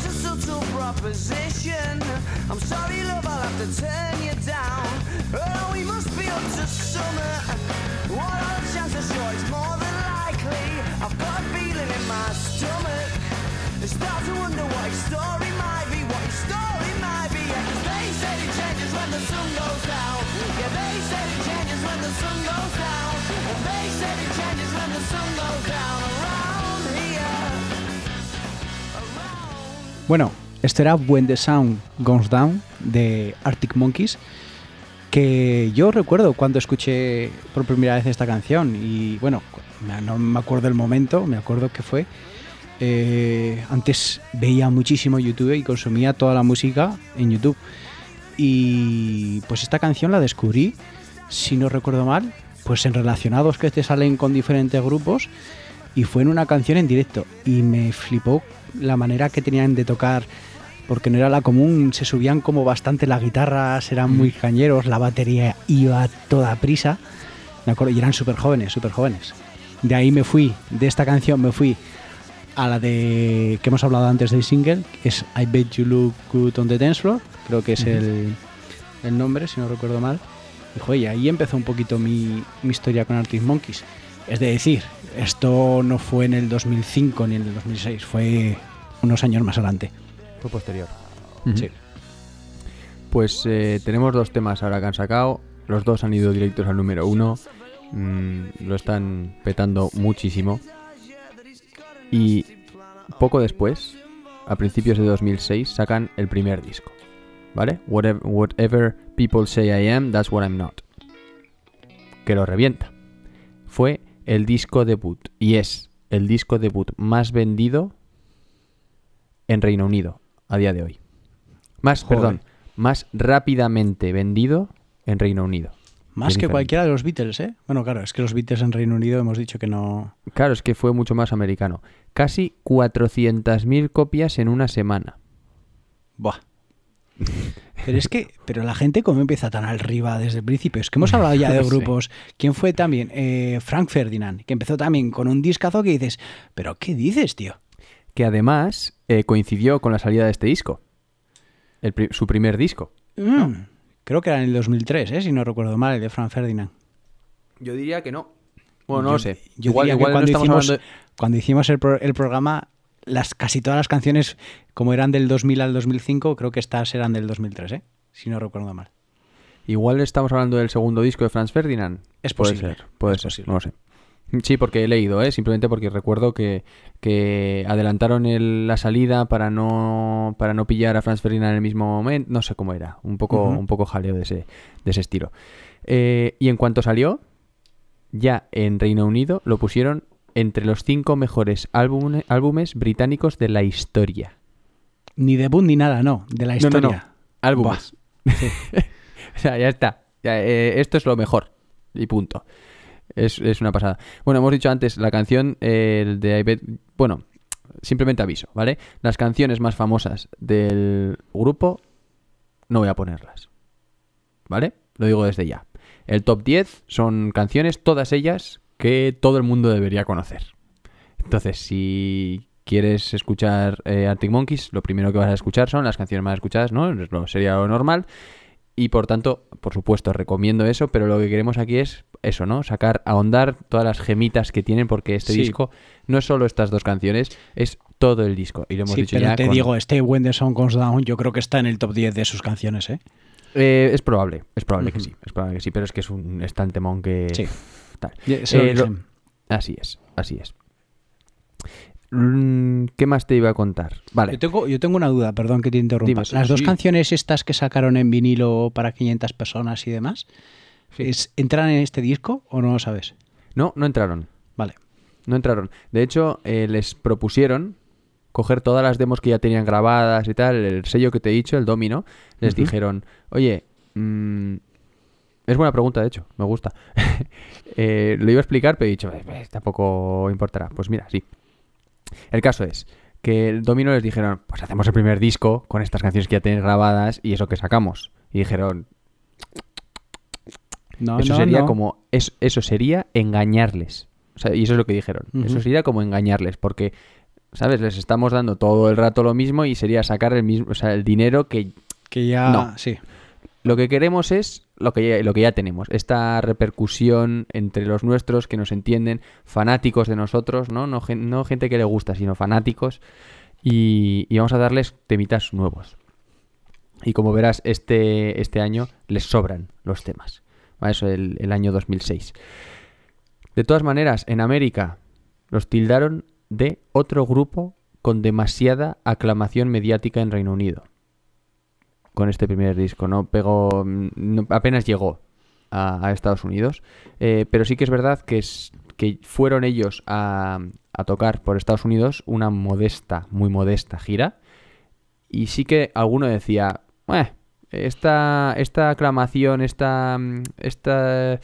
Speaker 5: She a subtle proposition. I'm sorry, love, I'll have to turn you down. Oh, we must be up to summer. What are the chances? Sure, it's more than likely. I've got a feeling in my stomach. I start to wonder what his story might be, what his story might be. Yeah, 'cause they say it changes when the sun goes down. Yeah, they say it changes when the sun goes down. And they say it changes when the sun goes down
Speaker 1: Bueno, esto era When the Sound Goes Down de Arctic Monkeys, que yo recuerdo cuando escuché por primera vez esta canción y bueno, no me acuerdo el momento, me acuerdo que fue. eh, antes veía muchísimo YouTube y consumía toda la música en YouTube. Y pues esta canción la descubrí, si no recuerdo mal, pues en relacionados que te salen con diferentes grupos y fue en una canción en directo y me flipó la manera que tenían de tocar porque no era la común, se subían como bastante las guitarras, eran muy cañeros, la batería iba a toda prisa, me acuerdo, y eran súper jóvenes, súper jóvenes. De ahí me fui, de esta canción me fui a la de que hemos hablado antes del single, que es I Bet You Look Good on the Dance Floor, creo que es el, el nombre, si no recuerdo mal. Y, joder, ahí empezó un poquito mi, mi historia con Arctic Monkeys. Es de decir, esto no fue en el 2005 ni en el 2006, fue unos años más adelante.
Speaker 2: Fue posterior.
Speaker 1: Sí.
Speaker 2: Pues eh, tenemos dos temas ahora que han sacado. Los dos han ido directos al número uno. Mm, lo están petando muchísimo. Y poco después, a principios de 2006, sacan el primer disco. ¿Vale? Whatever, whatever people say I am, that's what I'm not. Que lo revienta. Fue el disco debut. Y es el disco debut más vendido en Reino Unido a día de hoy. Más,
Speaker 1: Joder.
Speaker 2: perdón, más rápidamente vendido en Reino Unido.
Speaker 1: Más que cualquiera de los Beatles, ¿eh? Bueno, claro, es que los Beatles en Reino Unido hemos dicho que no...
Speaker 2: Claro, es que fue mucho más americano. Casi 400.000 copias en una semana.
Speaker 1: Buah. Pero es que, pero la gente cómo empieza tan arriba desde el principio. Es que hemos hablado ya de [laughs] grupos. ¿Quién fue también? Eh, Frank Ferdinand, que empezó también con un discazo que dices, pero ¿qué dices, tío?
Speaker 2: Que además eh, coincidió con la salida de este disco. El pri- su primer disco.
Speaker 1: Mm, Creo que era en el 2003, ¿eh? si no recuerdo mal, el de Frank Ferdinand.
Speaker 2: Yo diría que no. Bueno, no
Speaker 1: Yo-
Speaker 2: lo sé.
Speaker 1: Yo
Speaker 2: igual
Speaker 1: diría que
Speaker 2: igual no
Speaker 1: cuando, hicimos,
Speaker 2: hablando
Speaker 1: cuando hicimos el, pro- el programa, las, casi todas las canciones, como eran del 2000 al 2005, creo que estas eran del 2003, ¿eh? si no recuerdo mal.
Speaker 2: Igual estamos hablando del segundo disco de Franz Ferdinand.
Speaker 1: Es
Speaker 2: Puede
Speaker 1: posible,
Speaker 2: ser, puede
Speaker 1: es
Speaker 2: ser,
Speaker 1: posible.
Speaker 2: no lo sé. Sí, porque he leído, ¿eh? simplemente porque recuerdo que, que adelantaron el- la salida para no para no pillar a Franz Ferdinand en el mismo momento. No sé cómo era, un poco, un poco jaleo de ese, de ese estilo. Eh, y en cuanto salió, ya en Reino Unido lo pusieron entre los cinco mejores álbume- álbumes británicos de la historia.
Speaker 1: Ni debut ni nada, no, de la
Speaker 2: No, no,
Speaker 1: historia.
Speaker 2: no, álbumes. [laughs] o sea, ya está. Ya, eh, esto es lo mejor. Y punto. Es, es una pasada. Bueno, hemos dicho antes, la canción eh, de I Bet- Bueno, simplemente aviso, ¿vale? Las canciones más famosas del grupo no voy a ponerlas. ¿Vale? Lo digo desde ya. El top 10 son canciones, todas ellas, que todo el mundo debería conocer. Entonces, si quieres escuchar eh, Arctic Monkeys, lo primero que vas a escuchar son las canciones más escuchadas, ¿no? Sería lo normal. Y por tanto, por supuesto, recomiendo eso, pero lo que queremos aquí es eso, ¿no? Sacar, ahondar todas las gemitas que tienen, porque este
Speaker 1: Sí.
Speaker 2: disco no es solo estas dos canciones, es todo el disco. Y lo hemos
Speaker 1: Sí,
Speaker 2: dicho
Speaker 1: pero
Speaker 2: ya.
Speaker 1: te
Speaker 2: con-
Speaker 1: digo, este When the Sun Goes Down yo creo que está en el top 10 de sus canciones, ¿eh?
Speaker 2: Eh, es probable, es probable que sí, es probable que sí, pero es que es un es tan temón que.
Speaker 1: Sí.
Speaker 2: Tal. Eh, lo-. Así es, así es. Mm, ¿Qué más te iba a contar? Vale.
Speaker 1: Yo tengo, yo tengo una duda, perdón que te interrumpa.
Speaker 2: Dime, sí,
Speaker 1: Las dos canciones estas que sacaron en vinilo para 500 personas y demás,
Speaker 2: Sí.
Speaker 1: ¿es- ¿entran en este disco o no lo sabes?
Speaker 2: No, no entraron.
Speaker 1: Vale.
Speaker 2: No entraron. De hecho, eh, les propusieron coger todas las demos que ya tenían grabadas y tal, el sello que te he dicho, el Domino, les dijeron, oye, mm, es buena pregunta, de hecho, me gusta. [laughs] Eh, lo iba a explicar, pero he dicho, "Eh, eh, tampoco importará. Pues mira, sí. El caso es que el Domino les dijeron, pues hacemos el primer disco con estas canciones que ya tenéis grabadas y eso que sacamos. Y dijeron,
Speaker 1: No,
Speaker 2: eso
Speaker 1: no,
Speaker 2: sería
Speaker 1: no.
Speaker 2: como es- eso sería engañarles O sea, y eso es lo que dijeron eso sería como engañarles porque sabes les estamos dando todo el rato lo mismo y sería sacar el mismo o sea el dinero que
Speaker 1: Que ya...
Speaker 2: No.
Speaker 1: Sí.
Speaker 2: Lo que queremos es lo que, ya, lo que ya tenemos, esta repercusión entre los nuestros que nos entienden, fanáticos de nosotros, no, no, no gente que le gusta, sino fanáticos, y, y vamos a darles temitas nuevos. Y como verás, este, este año les sobran los temas. ¿vale? Eso el, el año 2006. De todas maneras, en América los tildaron de otro grupo con demasiada aclamación mediática en Reino Unido. Con este primer disco, no pegó, mm, no- apenas llegó a, a Estados Unidos, Eh, pero sí que es verdad que, es, que fueron ellos a, a tocar por Estados Unidos una modesta, muy modesta gira, y sí que alguno decía, "Eh, esta, esta aclamación, esta, mm, esta,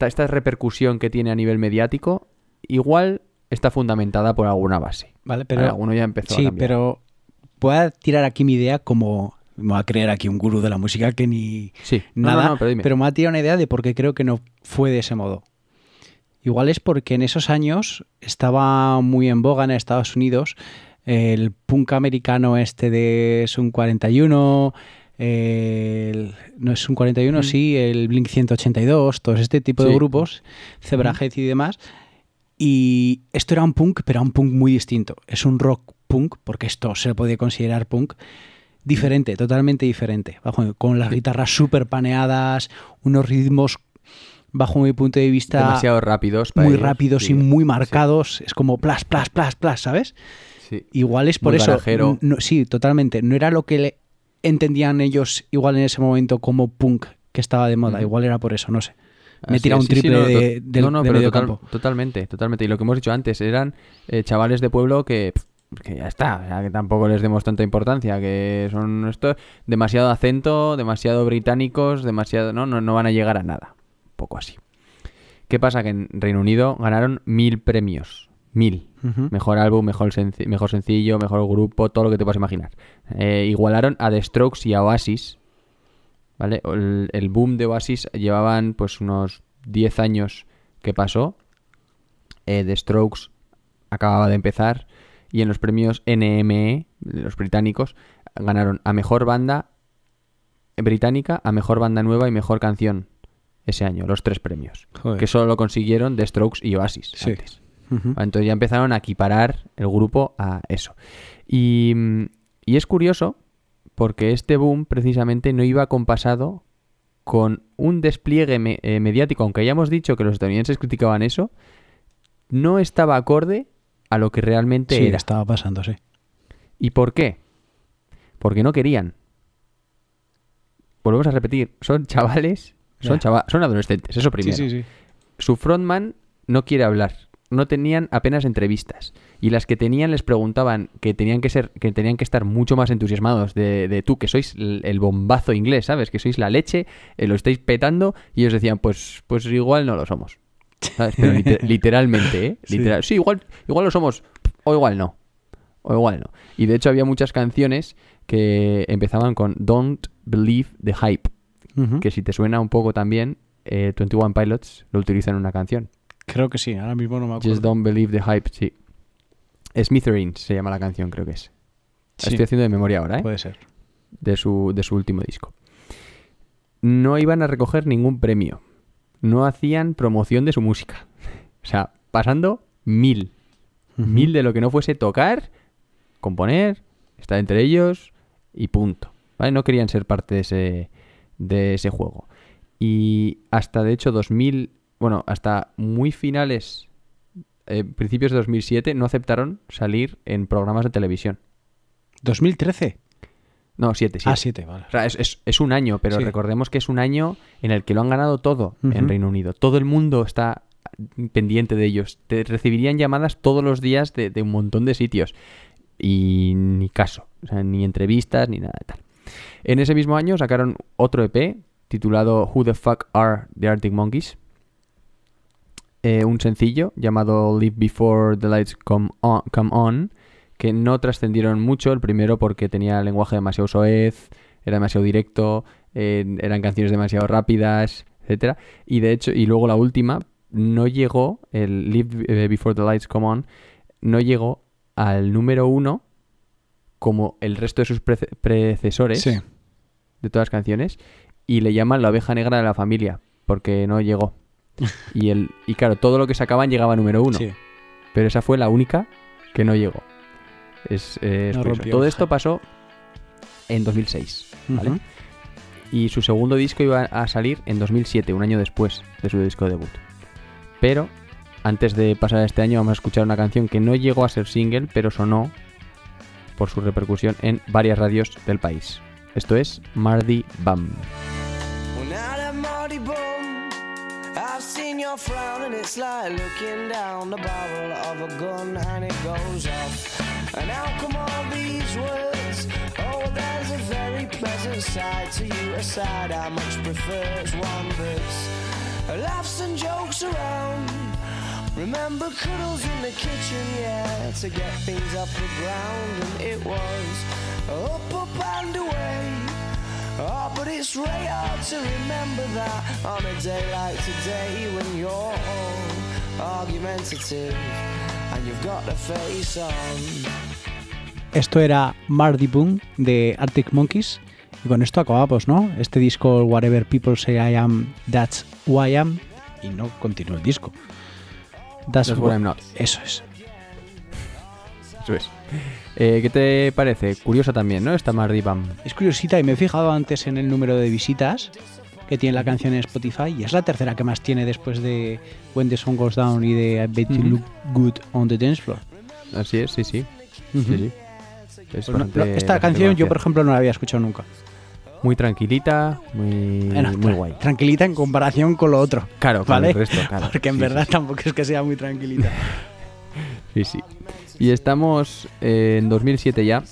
Speaker 2: esta, repercusión que tiene a nivel mediático, igual está fundamentada por alguna base.
Speaker 1: Vale, pero.
Speaker 2: Alguno ya empezó a
Speaker 1: Sí, pero voy a tirar aquí mi idea como. Me voy a creer aquí un gurú de la música que ni
Speaker 2: Sí,
Speaker 1: nada,
Speaker 2: no, no, pero
Speaker 1: me voy a tirar una idea de por qué creo que no fue de ese modo. Igual es porque en esos años estaba muy en boga en Estados Unidos el punk americano este de Sun 41, el- no es un 41,
Speaker 2: Mm.
Speaker 1: sí, el Blink 182, todo este tipo de grupos, Zebrahead y demás. Y esto era un punk, pero era un punk muy distinto. Es un rock punk, porque esto se puede considerar punk, diferente, totalmente diferente. Bajo, con las guitarras súper paneadas, unos ritmos, bajo mi punto de vista,
Speaker 2: Demasiado rápidos. para
Speaker 1: muy
Speaker 2: ellos,
Speaker 1: rápidos
Speaker 2: sí.
Speaker 1: y muy marcados. Es como plas, plas, plas, plas, ¿sabes?
Speaker 2: Sí.
Speaker 1: Igual es por
Speaker 2: Muy
Speaker 1: eso. no- sí, totalmente. No era lo que le entendían ellos igual en ese momento como punk que estaba de moda. Igual era por eso, no sé. Me
Speaker 2: es,
Speaker 1: un triple
Speaker 2: no,
Speaker 1: de, del-
Speaker 2: no, no,
Speaker 1: de
Speaker 2: pero
Speaker 1: medio
Speaker 2: total-
Speaker 1: campo.
Speaker 2: totalmente, totalmente. Y lo que hemos dicho antes, eran eh, chavales de pueblo que, pff, que ya está, o sea, que tampoco les demos tanta importancia, que son esto demasiado acento, demasiado británicos, demasiado, no, no, no van a llegar a nada. Un poco así. ¿Qué pasa? Que en Reino Unido ganaron mil premios. Mil. Mejor álbum, mejor, mejor sencillo, mejor grupo, todo lo que te puedas imaginar. Eh, igualaron a The Strokes y a Oasis. ¿Vale? El, el boom de Oasis llevaban pues unos 10 años que pasó. Eh, The Strokes acababa de empezar. Y en los premios NME, de los británicos, ganaron a mejor banda británica, a mejor banda nueva y mejor canción ese año, los tres premios.
Speaker 1: Joder.
Speaker 2: Que solo lo consiguieron The Strokes y Oasis
Speaker 1: Sí.
Speaker 2: antes. Entonces ya empezaron a equiparar el grupo a eso. Y, y es curioso porque este boom precisamente no iba compasado con un despliegue me- eh, mediático, aunque hayamos dicho que los estadounidenses criticaban eso, no estaba acorde a lo que realmente
Speaker 1: Sí,
Speaker 2: era.
Speaker 1: estaba pasando, sí.
Speaker 2: ¿Y por qué? Porque no querían. Volvemos a repetir, son chavales, son, chava- son adolescentes, eso primero
Speaker 1: Sí, sí, sí.
Speaker 2: su frontman no quiere hablar. No tenían apenas entrevistas. Y las que tenían les preguntaban que tenían que ser, que tenían que estar mucho más entusiasmados de, de tú, que sois el, el bombazo inglés, ¿sabes? Que sois la leche, eh, lo estáis petando, y ellos decían, pues, pues igual no lo somos. ¿Sabes? Pero liter- [laughs] literalmente, ¿eh?
Speaker 1: Sí.
Speaker 2: Literal- sí, igual, igual lo somos, o igual no. O igual no. Y de hecho había muchas canciones que empezaban con Don't Believe the Hype que si te suena un poco también, eh, 21 Pilots lo utilizan en una canción.
Speaker 1: Creo que sí, ahora mismo no me acuerdo.
Speaker 2: Just Don't Believe the Hype, sí. Smithereens se llama la canción, creo que es. La
Speaker 1: Sí,
Speaker 2: Estoy haciendo de memoria ahora, ¿eh?
Speaker 1: puede ser.
Speaker 2: De su, de su último disco. No iban a recoger ningún premio. No hacían promoción de su música. [laughs] O sea, pasando mil. Mil de lo que no fuese tocar, componer, estar entre ellos y punto. ¿Vale? No querían ser parte de ese, de ese juego. Y hasta de hecho 2000, bueno, hasta muy finales, eh, principios de 2007, no aceptaron salir en programas de televisión.
Speaker 1: 2013.
Speaker 2: No, 7,
Speaker 1: Ah, 7, vale.
Speaker 2: O sea, es, es- es un año, pero
Speaker 1: Sí.
Speaker 2: recordemos que es un año en el que lo han ganado todo en. Reino Unido. Todo el mundo está pendiente de ellos. Te recibirían llamadas todos los días de, de un montón de sitios. Y ni caso. O sea, ni entrevistas, ni nada de tal. En ese mismo año sacaron otro EP titulado Who the Fuck Are the Arctic Monkeys. Eh, un sencillo llamado Live Before the Lights Come On, Come On que no trascendieron mucho. El primero porque tenía lenguaje demasiado soez, era demasiado directo, eh, eran canciones demasiado rápidas, etcétera. Y de hecho, y luego la última no llegó, el Live eh, Before the Lights Come On, no llegó al número uno como el resto de sus prece- predecesores.
Speaker 1: Sí.
Speaker 2: de todas las canciones y le llaman la oveja negra de la familia porque no llegó. [laughs] Y, el, y claro, todo lo que sacaban llegaba a número uno.
Speaker 1: Sí.
Speaker 2: Pero esa fue la única que no llegó. Es, es
Speaker 1: No
Speaker 2: curioso.
Speaker 1: rompió
Speaker 2: Todo esto pasó en 2006. ¿vale?
Speaker 1: Ujú.
Speaker 2: Y su segundo disco iba a salir en 2007, un año después de su disco debut. Pero antes de pasar a este año vamos a escuchar una canción que no llegó a ser single, pero sonó por su repercusión en varias radios del país. Esto es Mardi Bam.
Speaker 5: When out at Marty Bum, I've seen your frown and it's like looking down the barrel of a gun and it goes off. And how come all these words? Oh, there's a very pleasant side to you, a side I much prefer. It's one that's laughs and jokes around. Remember cuddles in the kitchen, yeah, to get things off the ground, and it was up, up and away. Oh, but it's really hard to remember that on a day like today when you're all argumentative and you've got a face on.
Speaker 1: Esto era Mardy Boom de Arctic Monkeys. Y con esto acabamos, ¿no? Este disco, Whatever People Say I Am, That's Who I Am. Y no continúa el disco. That's,
Speaker 2: That's what I'm not.
Speaker 1: Eso es.
Speaker 2: Eso es. Eh, ¿Qué te parece? Curiosa también, ¿no? Esta Mardi Bam.
Speaker 1: Es curiosita y me he fijado antes en el número de visitas que tiene la canción en Spotify y es la tercera que más tiene después de When the Sun Goes Down y de I Bet You. Look Good on the Dance Floor.
Speaker 2: Así es, sí, sí.
Speaker 1: Ujú.
Speaker 2: sí, sí. Es
Speaker 1: Pues no-
Speaker 2: bastante-
Speaker 1: no, esta canción yo, por ejemplo, no la había escuchado nunca.
Speaker 2: Muy tranquilita, muy,
Speaker 1: Bueno,
Speaker 2: muy guay.
Speaker 1: Tranquilita en comparación con lo otro.
Speaker 2: Claro, con
Speaker 1: ¿vale?
Speaker 2: el resto, claro. [laughs]
Speaker 1: Porque en
Speaker 2: Sí,
Speaker 1: verdad tampoco es que sea muy tranquilita. [laughs]
Speaker 2: Sí, sí. Y estamos en 2007 ya.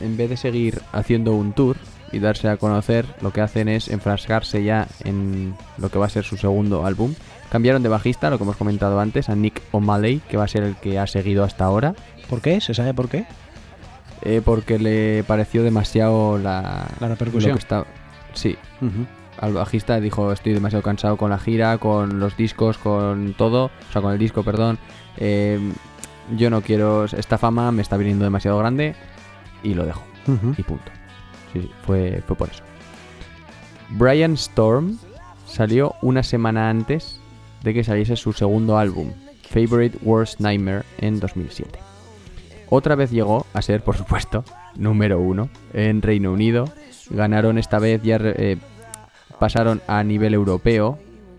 Speaker 2: En vez de seguir haciendo un tour y darse a conocer, lo que hacen es enfrascarse ya en lo que va a ser su segundo álbum. Cambiaron de bajista, lo que hemos comentado antes, a Nick O'Malley, que va a ser el que ha seguido hasta ahora,
Speaker 1: ¿Por qué? ¿Se sabe por qué?
Speaker 2: eh, porque le pareció demasiado la,
Speaker 1: La repercusión.
Speaker 2: lo que está- Sí, al bajista dijo estoy demasiado cansado con la gira, con los discos, con todo, o sea, con el disco, perdón. Eh, yo no quiero esta fama, me está viniendo demasiado grande y lo dejo. Y punto. Sí, fue, fue por eso. Brian Storm salió una semana antes de que saliese su segundo álbum, Favorite Worst Nightmare, en 2007. Otra vez llegó a ser, por supuesto, [laughs] número uno en Reino Unido. Ganaron esta vez, ya eh, pasaron a nivel europeo,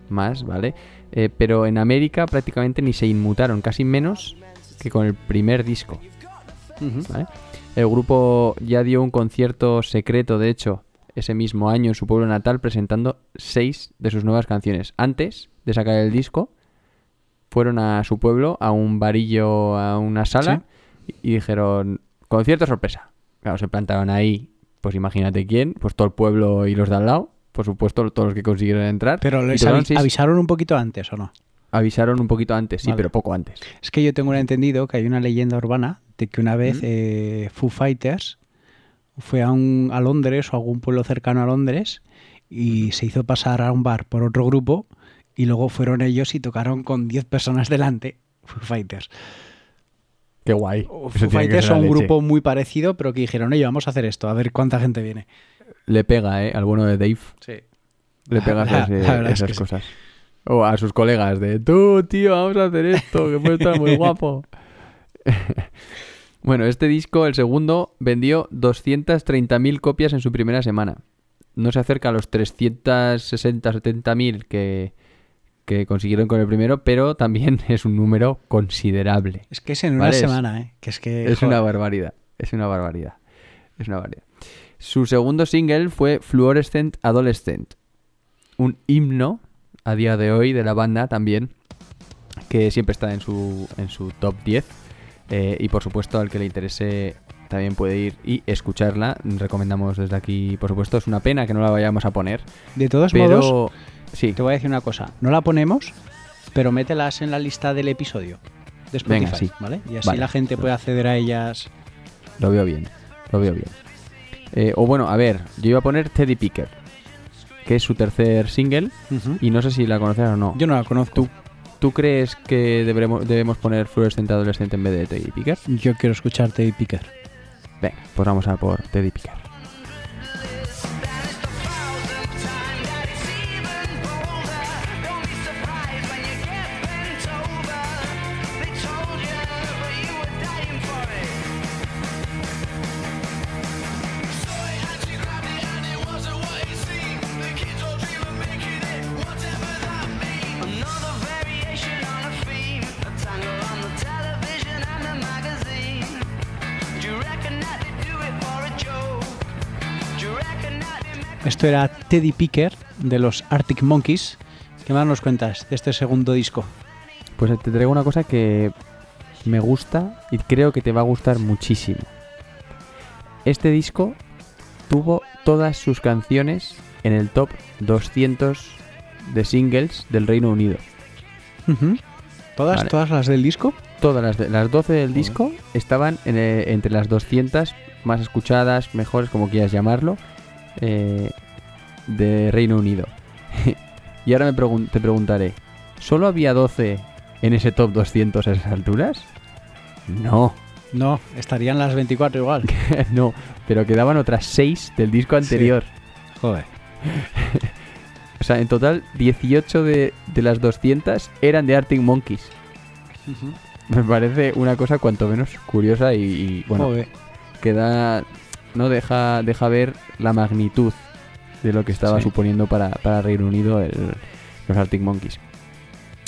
Speaker 2: más, ¿vale? Eh, pero en América prácticamente ni se inmutaron, casi menos que con el primer disco. ¿vale? El grupo ya dio un concierto secreto, de hecho, ese mismo año en su pueblo natal, presentando seis de sus nuevas canciones. Antes de sacar el disco, fueron a su pueblo, a un barillo, a una sala, y dijeron, concierto sorpresa. Claro, se plantaron ahí, pues imagínate quién, pues todo el pueblo y los de al lado, por supuesto, todos los que consiguieron entrar.
Speaker 1: Pero les
Speaker 2: tocaron
Speaker 1: avi-
Speaker 2: seis-
Speaker 1: avisaron un poquito antes, ¿o no?
Speaker 2: Avisaron un poquito antes, sí,
Speaker 1: Vale.
Speaker 2: pero poco antes.
Speaker 1: Es que yo tengo entendido que hay una leyenda urbana de que una vez
Speaker 2: ¿Mm?
Speaker 1: eh, Foo Fighters fue a, un, a Londres o a algún pueblo cercano a Londres y se hizo pasar a un bar por otro grupo y luego fueron ellos y tocaron con 10 personas delante. Foo Fighters.
Speaker 2: Qué guay.
Speaker 1: Foo Fighters son un
Speaker 2: leche.
Speaker 1: grupo muy parecido, pero que dijeron, oye, vamos a hacer esto, a ver cuánta gente viene.
Speaker 2: Le pega, ¿eh? Al bueno de Dave.
Speaker 1: Sí.
Speaker 2: Le
Speaker 1: es
Speaker 2: esas
Speaker 1: que sí.
Speaker 2: O a sus colegas de, tú, tío, vamos a hacer esto, que puede estar muy guapo. [laughs] bueno, este disco, el segundo, vendió 230.000 copias en su primera semana. No se acerca a los 360, 70.000 que, que consiguieron con el primero, pero también [laughs] es un número considerable.
Speaker 1: Es que es en una
Speaker 2: Vale,
Speaker 1: semana, ¿eh? Que es que...
Speaker 2: Es
Speaker 1: joder.
Speaker 2: una barbaridad. Es una barbaridad. Es una barbaridad. Su segundo single fue Fluorescent Adolescent. Un himno a día de hoy de la banda también. Que siempre está en su, en su top 10. Eh, y por supuesto, al que le interese también puede ir y escucharla. Recomendamos desde aquí, por supuesto. Es una pena que no la vayamos a poner.
Speaker 1: De todos
Speaker 2: Pero.
Speaker 1: modos,
Speaker 2: Sí,
Speaker 1: te voy a decir una cosa. No la ponemos, pero mételas en la lista del episodio de Spotify,
Speaker 2: Venga, sí.
Speaker 1: ¿vale? Y así
Speaker 2: Vale.
Speaker 1: la gente puede acceder a ellas.
Speaker 2: lo veo bien. Lo veo bien. Eh, o bueno, a ver, yo iba a poner Teddy Picker. Que es su tercer single. Y no sé si la conoces o no.
Speaker 1: Yo no la conozco.
Speaker 2: ¿Tú, ¿Tú crees que deberemos, debemos poner Fluorescente Adolescente en vez de Teddy Picker?
Speaker 1: Yo quiero escucharte y Picker.
Speaker 2: Venga, pues vamos a por Teddy Picker.
Speaker 1: Esto era Teddy Picker de los Arctic Monkeys. ¿Qué más nos cuentas de este segundo disco?
Speaker 2: Pues te traigo una cosa que me gusta y creo que te va a gustar muchísimo. Este disco tuvo todas sus canciones en el top 200 de singles del Reino Unido.
Speaker 1: ¿Todas,
Speaker 2: Vale.
Speaker 1: ¿Todas las del disco?
Speaker 2: Todas las, de- las 12 del
Speaker 1: Joder.
Speaker 2: disco estaban en, eh, entre las 200 más escuchadas, mejores, como quieras llamarlo, eh, de Reino Unido. [laughs] y ahora me pregun- te preguntaré, ¿solo había 12 en ese top 200 a esas alturas? No,
Speaker 1: No, estarían las 24 igual. [laughs]
Speaker 2: no, pero quedaban otras 6 del disco anterior.
Speaker 1: Joder. [laughs]
Speaker 2: O sea, en total 18 de, de las 200 eran de Arctic Monkeys. Me parece una cosa cuanto menos curiosa y, y, bueno,
Speaker 1: Joder.
Speaker 2: que da, no deja, deja ver la magnitud de lo que estaba
Speaker 1: Sí.
Speaker 2: suponiendo para, para Reino Unido el- los Arctic Monkeys.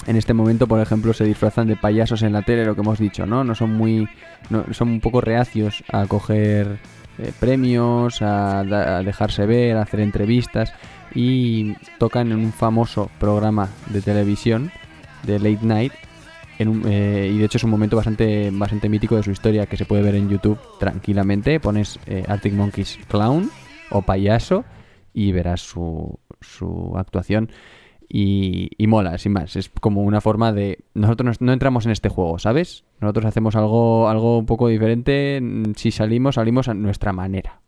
Speaker 2: En este momento, por ejemplo, se disfrazan de payasos en la tele, lo que hemos dicho, ¿no? No son muy, no- son un poco reacios a coger eh, premios, a, a dejarse ver, a hacer entrevistas y tocan en un famoso programa de televisión de Late Night en un- eh, y de hecho es un momento bastante, bastante mítico de su historia que se puede ver en YouTube tranquilamente. Pones eh, Arctic Monkeys Clown o payaso y verás su, su actuación. Y, y mola, sin más. Es como una forma de... Nosotros no, entramos en este juego, ¿sabes? Nosotros hacemos algo, algo un poco diferente. Mm, Si salimos, salimos a nuestra manera.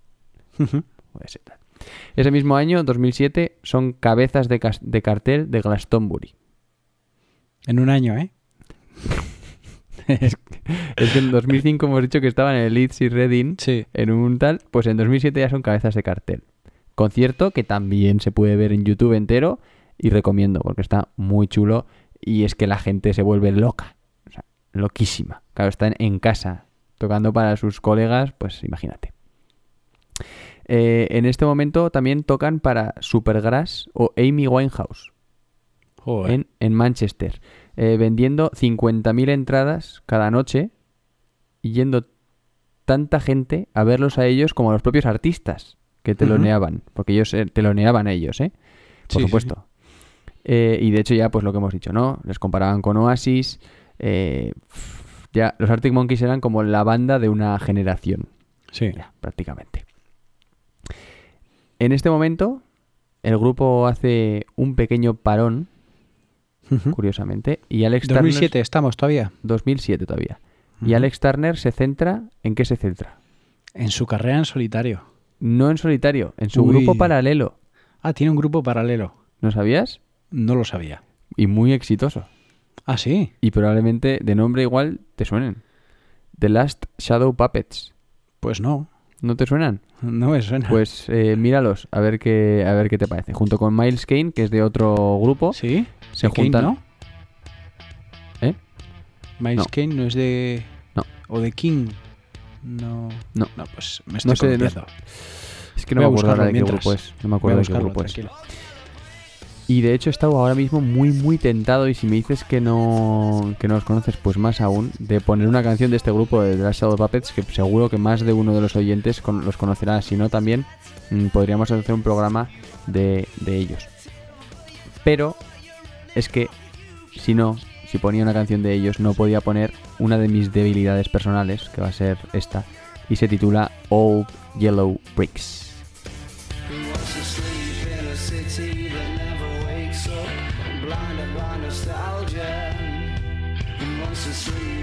Speaker 2: Ese mismo año, 2007, son cabezas de, cartel de Glastonbury.
Speaker 1: En un año, ¿eh? [laughs]
Speaker 2: Es que en 2005 hemos dicho que estaban en el Leeds y Reading
Speaker 1: Sí.
Speaker 2: en un tal, pues en 2007 ya son cabezas de cartel. Concierto que también se puede ver en YouTube entero y recomiendo porque está muy chulo y es que la gente se vuelve loca, o sea, loquísima. Claro, están en casa tocando para sus colegas, pues imagínate. Eh, en este momento también tocan para Supergrass o Amy Winehouse
Speaker 1: Joder.
Speaker 2: en, en Manchester, eh, vendiendo 50.000 entradas cada noche y yendo tanta gente a verlos a ellos como a los propios artistas que teloneaban, porque ellos eh, teloneaban a ellos, ¿eh? Por
Speaker 1: Sí, sí,
Speaker 2: supuesto. Eh, y de hecho ya, pues lo que hemos dicho, ¿no? Les comparaban con Oasis. eh, ya, los Arctic Monkeys eran como la banda de una generación
Speaker 1: Sí.
Speaker 2: ya, prácticamente. En este momento, el grupo hace un pequeño parón, curiosamente, y Alex Turner...
Speaker 1: 2007 estamos todavía.
Speaker 2: 2007 todavía. Y. Alex Turner se centra... ¿En qué se centra?
Speaker 1: En su carrera en solitario.
Speaker 2: No en solitario, en su
Speaker 1: Uy.
Speaker 2: grupo paralelo.
Speaker 1: Ah, tiene un grupo paralelo.
Speaker 2: ¿No sabías?
Speaker 1: No lo sabía.
Speaker 2: Y muy exitoso.
Speaker 1: Ah, sí.
Speaker 2: Y probablemente de nombre igual te suenen. The Last Shadow Puppets.
Speaker 1: Pues no.
Speaker 2: ¿No te suenan?
Speaker 1: No me suena.
Speaker 2: Pues eh, míralos, a ver qué a ver qué te parece. Junto con Miles Kane, que es de otro grupo,
Speaker 1: ¿Sí?
Speaker 2: se
Speaker 1: ¿De Kane,
Speaker 2: juntan.
Speaker 1: ¿no?
Speaker 2: ¿Eh?
Speaker 1: Miles
Speaker 2: No.
Speaker 1: Kane no es de...
Speaker 2: No.
Speaker 1: ¿O de King? No.
Speaker 2: No.
Speaker 1: No, pues me estoy
Speaker 2: No sé, no. Es que no me acuerdo ahora de qué grupo es. No me
Speaker 1: Voy a
Speaker 2: acuerdo de qué
Speaker 1: buscarlo,
Speaker 2: grupo es.
Speaker 1: tranquilo.
Speaker 2: Y de hecho he estado ahora mismo muy muy tentado y si me dices que no que no los conoces pues más aún de poner una canción de este grupo de The Last Shadow Puppets que seguro que más de uno de los oyentes con- los conocerá si no también mm, podríamos hacer un programa de, de ellos pero es que si no si ponía una canción de ellos no podía poner una de mis debilidades personales que va a ser esta y se titula Old Yellow Bricks.
Speaker 5: Wants to sleep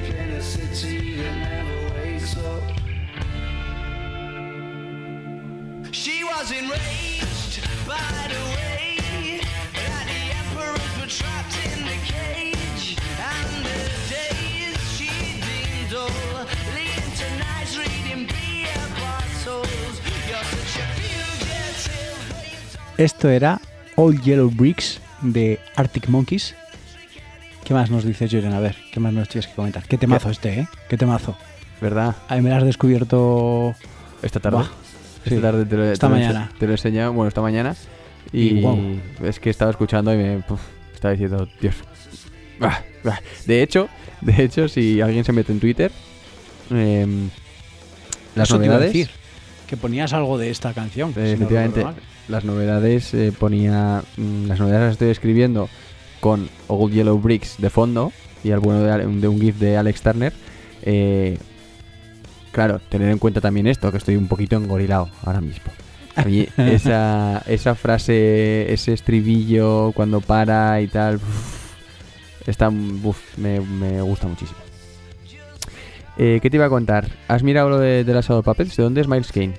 Speaker 1: Esto era All Yellow Bricks de Arctic Monkeys. ¿Qué más nos dices, Julian? A ver, ¿qué más nos tienes que comentar? ¿Qué temazo este, eh? ¿Qué temazo?
Speaker 2: ¿verdad?
Speaker 1: Ahí me lo has descubierto
Speaker 2: Esta tarde.
Speaker 1: Buah,
Speaker 2: Esta
Speaker 1: sí.
Speaker 2: tarde te lo,
Speaker 1: Esta
Speaker 2: te
Speaker 1: mañana.
Speaker 2: te lo he enseñado, bueno, esta mañana. Y, es que estaba escuchando y me puf, estaba diciendo, Dios. Ah, ah. De hecho, de hecho, si alguien se mete en Twitter, em, las
Speaker 1: Eso te iba a decir. Que ponías algo de esta canción. si
Speaker 2: efectivamente, las novedades eh, ponía. mm, las novedades las estoy escribiendo con Old Yellow Bricks de fondo y al bueno de, un GIF de Alex Turner. Eh, claro, tener en cuenta también esto, que estoy un poquito engorilado ahora mismo. A [laughs] mí esa, esa frase, ese estribillo cuando para y tal, uf, está, uf, me, me gusta muchísimo. Eh, ¿Qué te iba a contar? ¿Has mirado lo de, de las Shadow Puppets? ¿De dónde es Miles Kane?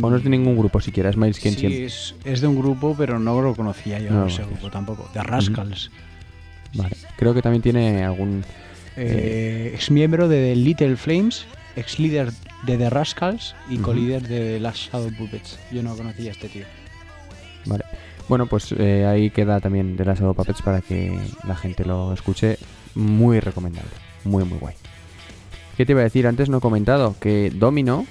Speaker 2: O no es de ningún grupo siquiera, es Miles Kane
Speaker 1: Sí,
Speaker 2: siempre.
Speaker 1: es, es de un grupo, pero no lo conocía yo
Speaker 2: No
Speaker 1: ese grupo tampoco. De Rascals.
Speaker 2: Vale. Creo que también tiene algún.
Speaker 1: Eh, ex miembro de The Little Flames, ex líder de The Rascals y co-líder de Las Shadow Puppets. Yo no conocía a este tío.
Speaker 2: Vale. Bueno, pues eh, ahí queda también de las Shadow Puppets para que la gente lo escuche. Muy recomendable. Muy, muy guay. ¿Qué te iba a decir? Antes no he comentado que Domino,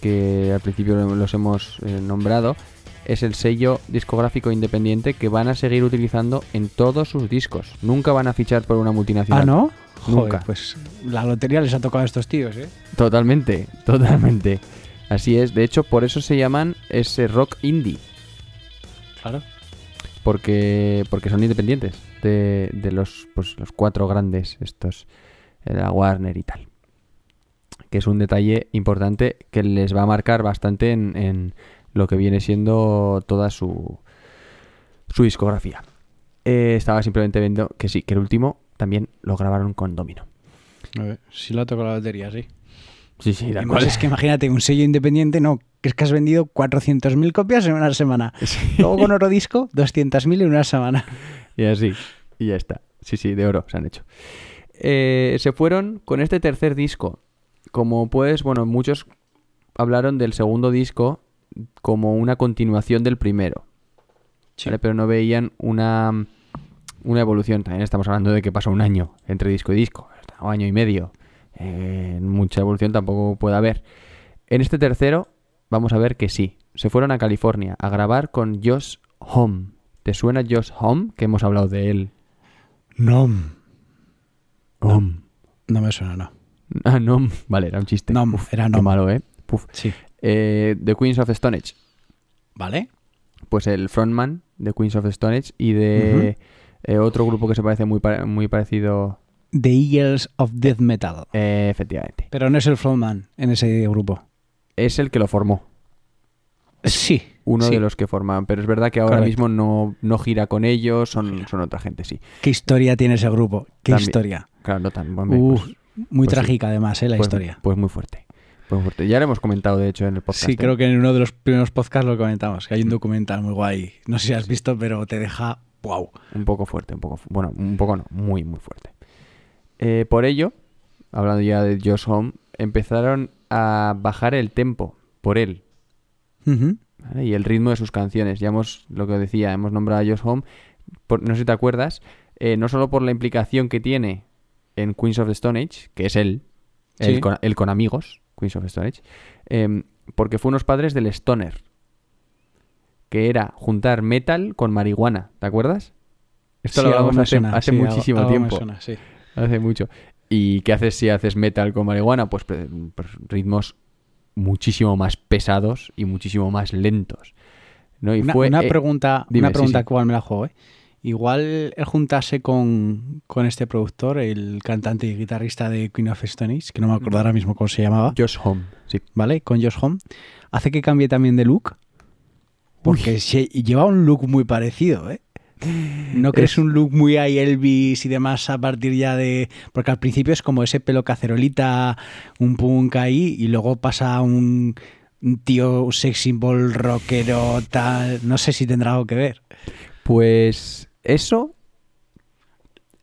Speaker 2: que al principio lo- los hemos eh, nombrado, es el sello discográfico independiente que van a seguir utilizando en todos sus discos. Nunca van a fichar por una multinacional.
Speaker 1: Ah, ¿no? Joder,
Speaker 2: Nunca.
Speaker 1: pues la lotería les ha tocado a estos tíos, ¿eh?
Speaker 2: Totalmente, [laughs] totalmente. Así es. De hecho, por eso se llaman ese rock indie.
Speaker 1: Claro.
Speaker 2: porque porque son independientes de, de los pues los cuatro grandes estos eh, la Warner y tal que es un detalle importante que les va a marcar bastante en, en lo que viene siendo toda su su discografía Eh, estaba simplemente viendo que sí que el último también lo grabaron con Domino
Speaker 1: A ver, si lo ha tocado la lotería, sí.
Speaker 2: sí sí
Speaker 1: Y además es que imagínate, un sello independiente, no, que es que has vendido 400.000 copias en una semana. [laughs] Luego con otro disco, 200.000 en una semana.
Speaker 2: Y así, y ya está. Sí, sí, de oro se han hecho. Eh, se fueron con este tercer disco. Como pues, bueno, muchos hablaron del segundo disco como una continuación del primero. ¿vale? Pero no veían una, una evolución. También estamos hablando de que pasó un año entre disco y disco, o año y medio. Eh, mucha evolución tampoco puede haber. En este tercero, vamos a ver que sí. Se fueron a California a grabar con Josh Home. ¿Te suena Josh Home? Que hemos hablado de él.
Speaker 1: Nom.
Speaker 2: Home.
Speaker 1: No me suena, no.
Speaker 2: Ah, no. Vale, era un chiste.
Speaker 1: Nom, era Nom.
Speaker 2: malo, ¿eh? Puf.
Speaker 1: Sí.
Speaker 2: Eh, The Queens of Stone Age.
Speaker 1: ¿Vale?
Speaker 2: Pues el frontman de Queens of Stone Age y de eh, otro grupo que se parece muy, muy parecido.
Speaker 1: The Eagles of Death Metal.
Speaker 2: eh, efectivamente.
Speaker 1: Pero no es el frontman en ese grupo.
Speaker 2: Es el que lo formó.
Speaker 1: Sí.
Speaker 2: Uno
Speaker 1: sí.
Speaker 2: de los que forman. Pero es verdad que ahora
Speaker 1: Correcto.
Speaker 2: mismo no, no gira con ellos, son, son otra gente, sí.
Speaker 1: ¿Qué historia tiene ese grupo? ¿Qué
Speaker 2: También.
Speaker 1: historia?
Speaker 2: Claro, no tan. pues-
Speaker 1: muy
Speaker 2: pues sí.
Speaker 1: trágica además, ¿eh? La
Speaker 2: pues-
Speaker 1: historia.
Speaker 2: Pues muy fuerte. Pues fuerte. Ya lo hemos comentado, de hecho, en el podcast.
Speaker 1: Sí,
Speaker 2: ¿eh?
Speaker 1: creo que en uno de los primeros podcasts lo comentamos, que hay un documental muy guay. No sé si has visto, pero te deja wow.
Speaker 2: Un poco fuerte, un poco. Bueno, un poco no, muy, muy fuerte. Eh, por ello, hablando ya de Josh Home, empezaron a bajar el tempo por él y el ritmo de sus canciones. Ya hemos, lo que decía, hemos nombrado a Josh Home, por- no sé si te acuerdas, eh, no solo por la implicación que tiene en Queens of the Stone Age, que es él,
Speaker 1: Sí.
Speaker 2: él, con, él con amigos, Queens of the Stone Age, em, porque fue unos padres del Stoner, que era juntar metal con marihuana, ¿te acuerdas? Esto
Speaker 1: Sí,
Speaker 2: lo hablamos hace,
Speaker 1: suena,
Speaker 2: hace
Speaker 1: sí, algo-
Speaker 2: muchísimo
Speaker 1: algo
Speaker 2: tiempo.
Speaker 1: suena, sí.
Speaker 2: Hace mucho. ¿Y qué haces si haces metal con marihuana? Pues, pues ritmos muchísimo más pesados y muchísimo más lentos. ¿no? Y
Speaker 1: Una,
Speaker 2: fue,
Speaker 1: una
Speaker 2: eh,
Speaker 1: pregunta,
Speaker 2: dime,
Speaker 1: una pregunta igual me la juego, ¿eh? Igual el juntarse con, con este productor, el cantante y guitarrista de Queen of Stone Age, que no me acuerdo ahora mismo cómo se llamaba,
Speaker 2: Josh Home, sí.
Speaker 1: ¿vale? Con Josh Home, hace que cambie también de look. Porque se- lleva un look muy parecido, ¿eh? ¿No crees
Speaker 2: Es-
Speaker 1: un look muy ahí Elvis y demás a partir ya de...? Porque al principio es como ese pelo cacerolita, un punk ahí, y luego pasa a un, un tío sex symbol rockero, tal... No sé si tendrá algo que ver.
Speaker 2: Pues eso,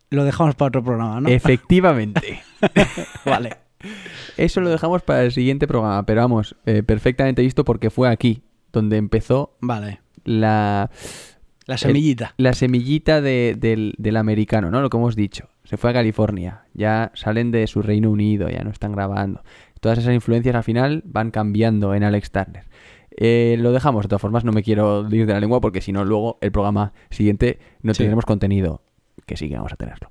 Speaker 1: Lo dejamos para otro programa, ¿no?
Speaker 2: efectivamente. [laughs]
Speaker 1: vale.
Speaker 2: Eso lo dejamos para el siguiente programa, pero vamos, eh, perfectamente visto porque fue aquí donde empezó
Speaker 1: Vale.
Speaker 2: la,
Speaker 1: La semillita.
Speaker 2: la semillita de- del, del americano, ¿no? Lo que hemos dicho. Se fue a California, ya salen de su Reino Unido, ya no están grabando. Todas esas influencias al final van cambiando en Alex Turner. Eh, lo dejamos, de todas formas no me quiero ir de la lengua porque si no luego el programa siguiente no
Speaker 1: Sí.
Speaker 2: tendremos contenido, que sí que vamos a tenerlo.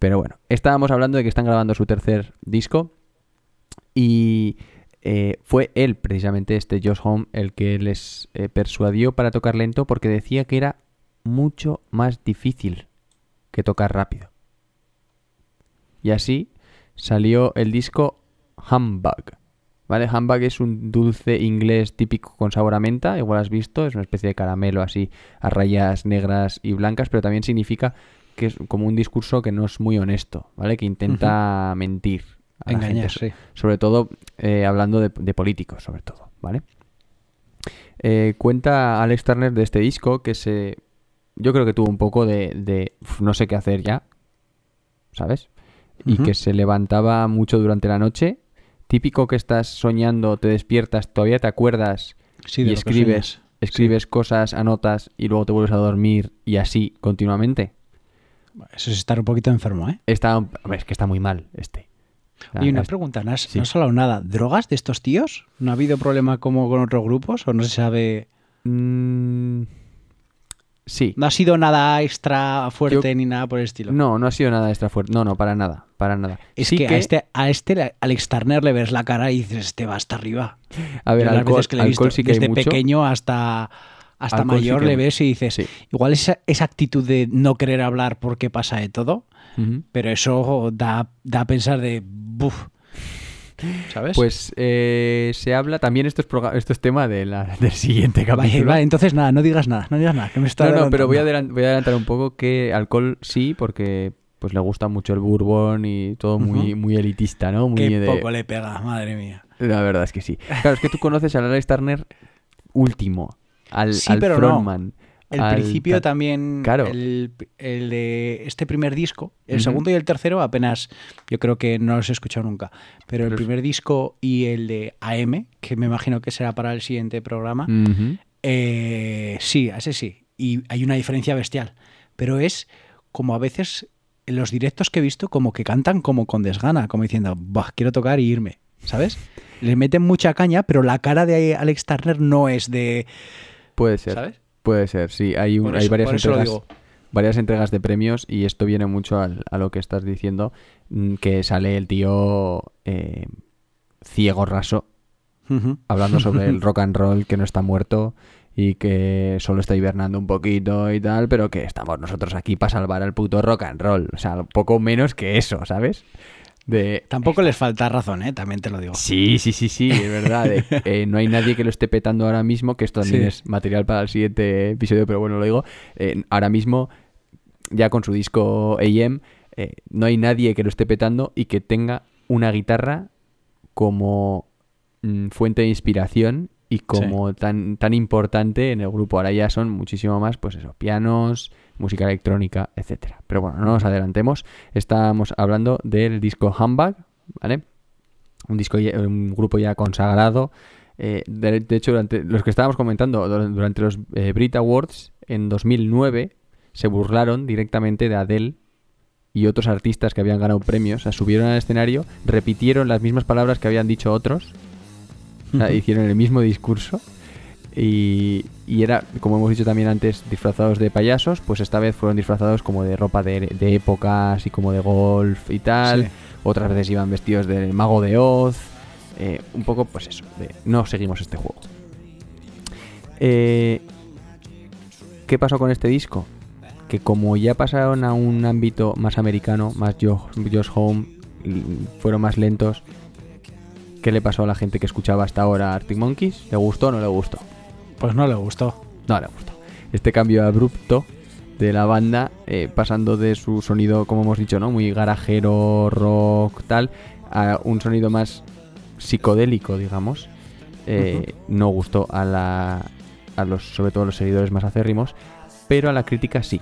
Speaker 2: Pero bueno, estábamos hablando de que están grabando su tercer disco y eh, fue él, precisamente este Josh Home, el que les eh, persuadió para tocar lento porque decía que era mucho más difícil que tocar rápido. Y así salió el disco Humbug. ¿Vale? Humbug es un dulce inglés típico con sabor a menta, igual has visto, es una especie de caramelo así a rayas negras y blancas, pero también significa que es como un discurso que no es muy honesto, ¿vale? Que intenta mentir. a la
Speaker 1: Engañar,
Speaker 2: gente,
Speaker 1: sí.
Speaker 2: Sobre todo eh, hablando de, de políticos, sobre todo, ¿vale? Eh, cuenta Alex Turner de este disco que se... Yo creo que tuvo un poco de, de "Uf, no sé qué hacer ya, ¿sabes? Y que se levantaba mucho durante la noche. Típico que estás soñando, te despiertas, todavía te acuerdas
Speaker 1: Sí,
Speaker 2: y escribes, escribes cosas, anotas y luego te vuelves a dormir y así continuamente.
Speaker 1: Eso es estar un poquito enfermo, ¿eh?
Speaker 2: Está, hombre, es que está muy mal este.
Speaker 1: Y una pregunta, ¿no has,
Speaker 2: sí.
Speaker 1: no has hablado nada? ¿Drogas de estos tíos? ¿No ha habido problema como con otros grupos? ¿O no se sabe?
Speaker 2: Mm, sí.
Speaker 1: No ha sido nada extra fuerte
Speaker 2: Yo-
Speaker 1: ni nada por el estilo.
Speaker 2: No, no ha sido nada extra fuerte. No, no, para nada, para nada.
Speaker 1: Es
Speaker 2: Sí
Speaker 1: que, a este, a este Alex Turner le ves la cara y dices, este va hasta arriba.
Speaker 2: a ver,
Speaker 1: Yo las
Speaker 2: alcohol,
Speaker 1: veces que le he
Speaker 2: alcohol
Speaker 1: visto,
Speaker 2: sí que
Speaker 1: desde pequeño hasta, hasta
Speaker 2: Alcohol sí
Speaker 1: mayor
Speaker 2: que
Speaker 1: le ves y dices,
Speaker 2: Sí.
Speaker 1: igual esa, esa actitud de no querer hablar porque pasa de todo, pero eso da, da a pensar de, buf, ¿sabes?
Speaker 2: Pues eh, se habla también esto es, esto es tema de la- [laughs] del siguiente capítulo.
Speaker 1: vale, entonces nada, no digas nada, no digas nada, que me está
Speaker 2: no, no, pero voy a, voy a adelantar un poco que alcohol sí, porque pues le gusta mucho el bourbon y todo muy, muy elitista, ¿no? Muy
Speaker 1: Qué
Speaker 2: de-
Speaker 1: poco le pega, madre mía.
Speaker 2: La verdad es que sí. Claro, es que tú conoces al Alex Turner último, al,
Speaker 1: Sí,
Speaker 2: al
Speaker 1: pero no. El
Speaker 2: al
Speaker 1: principio
Speaker 2: ta-
Speaker 1: también,
Speaker 2: Claro.
Speaker 1: el, el de este primer disco, el segundo y el tercero apenas, yo creo que no los he escuchado nunca, pero el
Speaker 2: es-
Speaker 1: primer disco y el de AM, que me imagino que será para el siguiente programa,
Speaker 2: Ujú.
Speaker 1: eh, sí, ese sí, y hay una diferencia bestial, pero es como a veces en los directos que he visto como que cantan como con desgana, como diciendo, "Buah, quiero tocar y irme, ¿sabes? Le meten mucha caña, pero la cara de Alex Turner no es de,
Speaker 2: Puede ser.
Speaker 1: ¿sabes?
Speaker 2: Puede ser, sí. Hay, un- varias entregas. varias entregas de premios y esto viene mucho al- a lo que estás diciendo, mm, que sale el tío eh, ciego raso hablando sobre el [laughs] rock and roll que no está muerto y que solo está hibernando un poquito y tal, pero que estamos nosotros aquí para salvar al puto rock and roll. O sea, poco menos que eso, ¿sabes? De...
Speaker 1: Tampoco les falta razón, ¿eh? También te lo digo.
Speaker 2: Sí, sí, sí, sí, es verdad. de- eh, no hay nadie que lo esté petando ahora mismo, que esto también
Speaker 1: Sí.
Speaker 2: es material para el siguiente episodio, pero bueno, lo digo. Eh, ahora mismo, ya con su disco AM, eh, no hay nadie que lo esté petando y que tenga una guitarra como mm, fuente de inspiración y como tan, tan importante en el grupo. Ahora ya son muchísimo más, pues eso, pianos, música electrónica, etcétera. Pero bueno, no nos adelantemos. Estamos hablando del disco Humbug, ¿vale? Un disco, ya- un grupo ya consagrado. Eh, de, de hecho, durante los que estábamos comentando, dur- durante los eh, Brit Awards en 2009 se burlaron directamente de Adele y otros artistas que habían ganado premios. O sea, subieron al escenario, repitieron las mismas palabras que habían dicho otros, [laughs] hicieron el mismo discurso. Y, y era, como hemos dicho también antes, disfrazados de payasos, pues esta vez fueron disfrazados como de ropa de, de época, así como de golf y tal.
Speaker 1: Sí.
Speaker 2: Otras veces iban vestidos del mago de Oz. eh, un poco, pues eso, de no seguimos este juego. Eh, ¿Qué pasó con este disco? Que como ya pasaron a un ámbito más americano, más Josh, Home, fueron más lentos, ¿qué le pasó a la gente que escuchaba hasta ahora Arctic Monkeys? ¿Le gustó o no le gustó?
Speaker 1: Pues no le gustó.
Speaker 2: No le gustó. Este cambio abrupto de la banda, eh, pasando de su sonido, como hemos dicho, ¿no? Muy garajero, rock, tal, a un sonido más psicodélico, digamos, eh, no gustó a la a los sobre todo a los seguidores más acérrimos, pero a la crítica sí.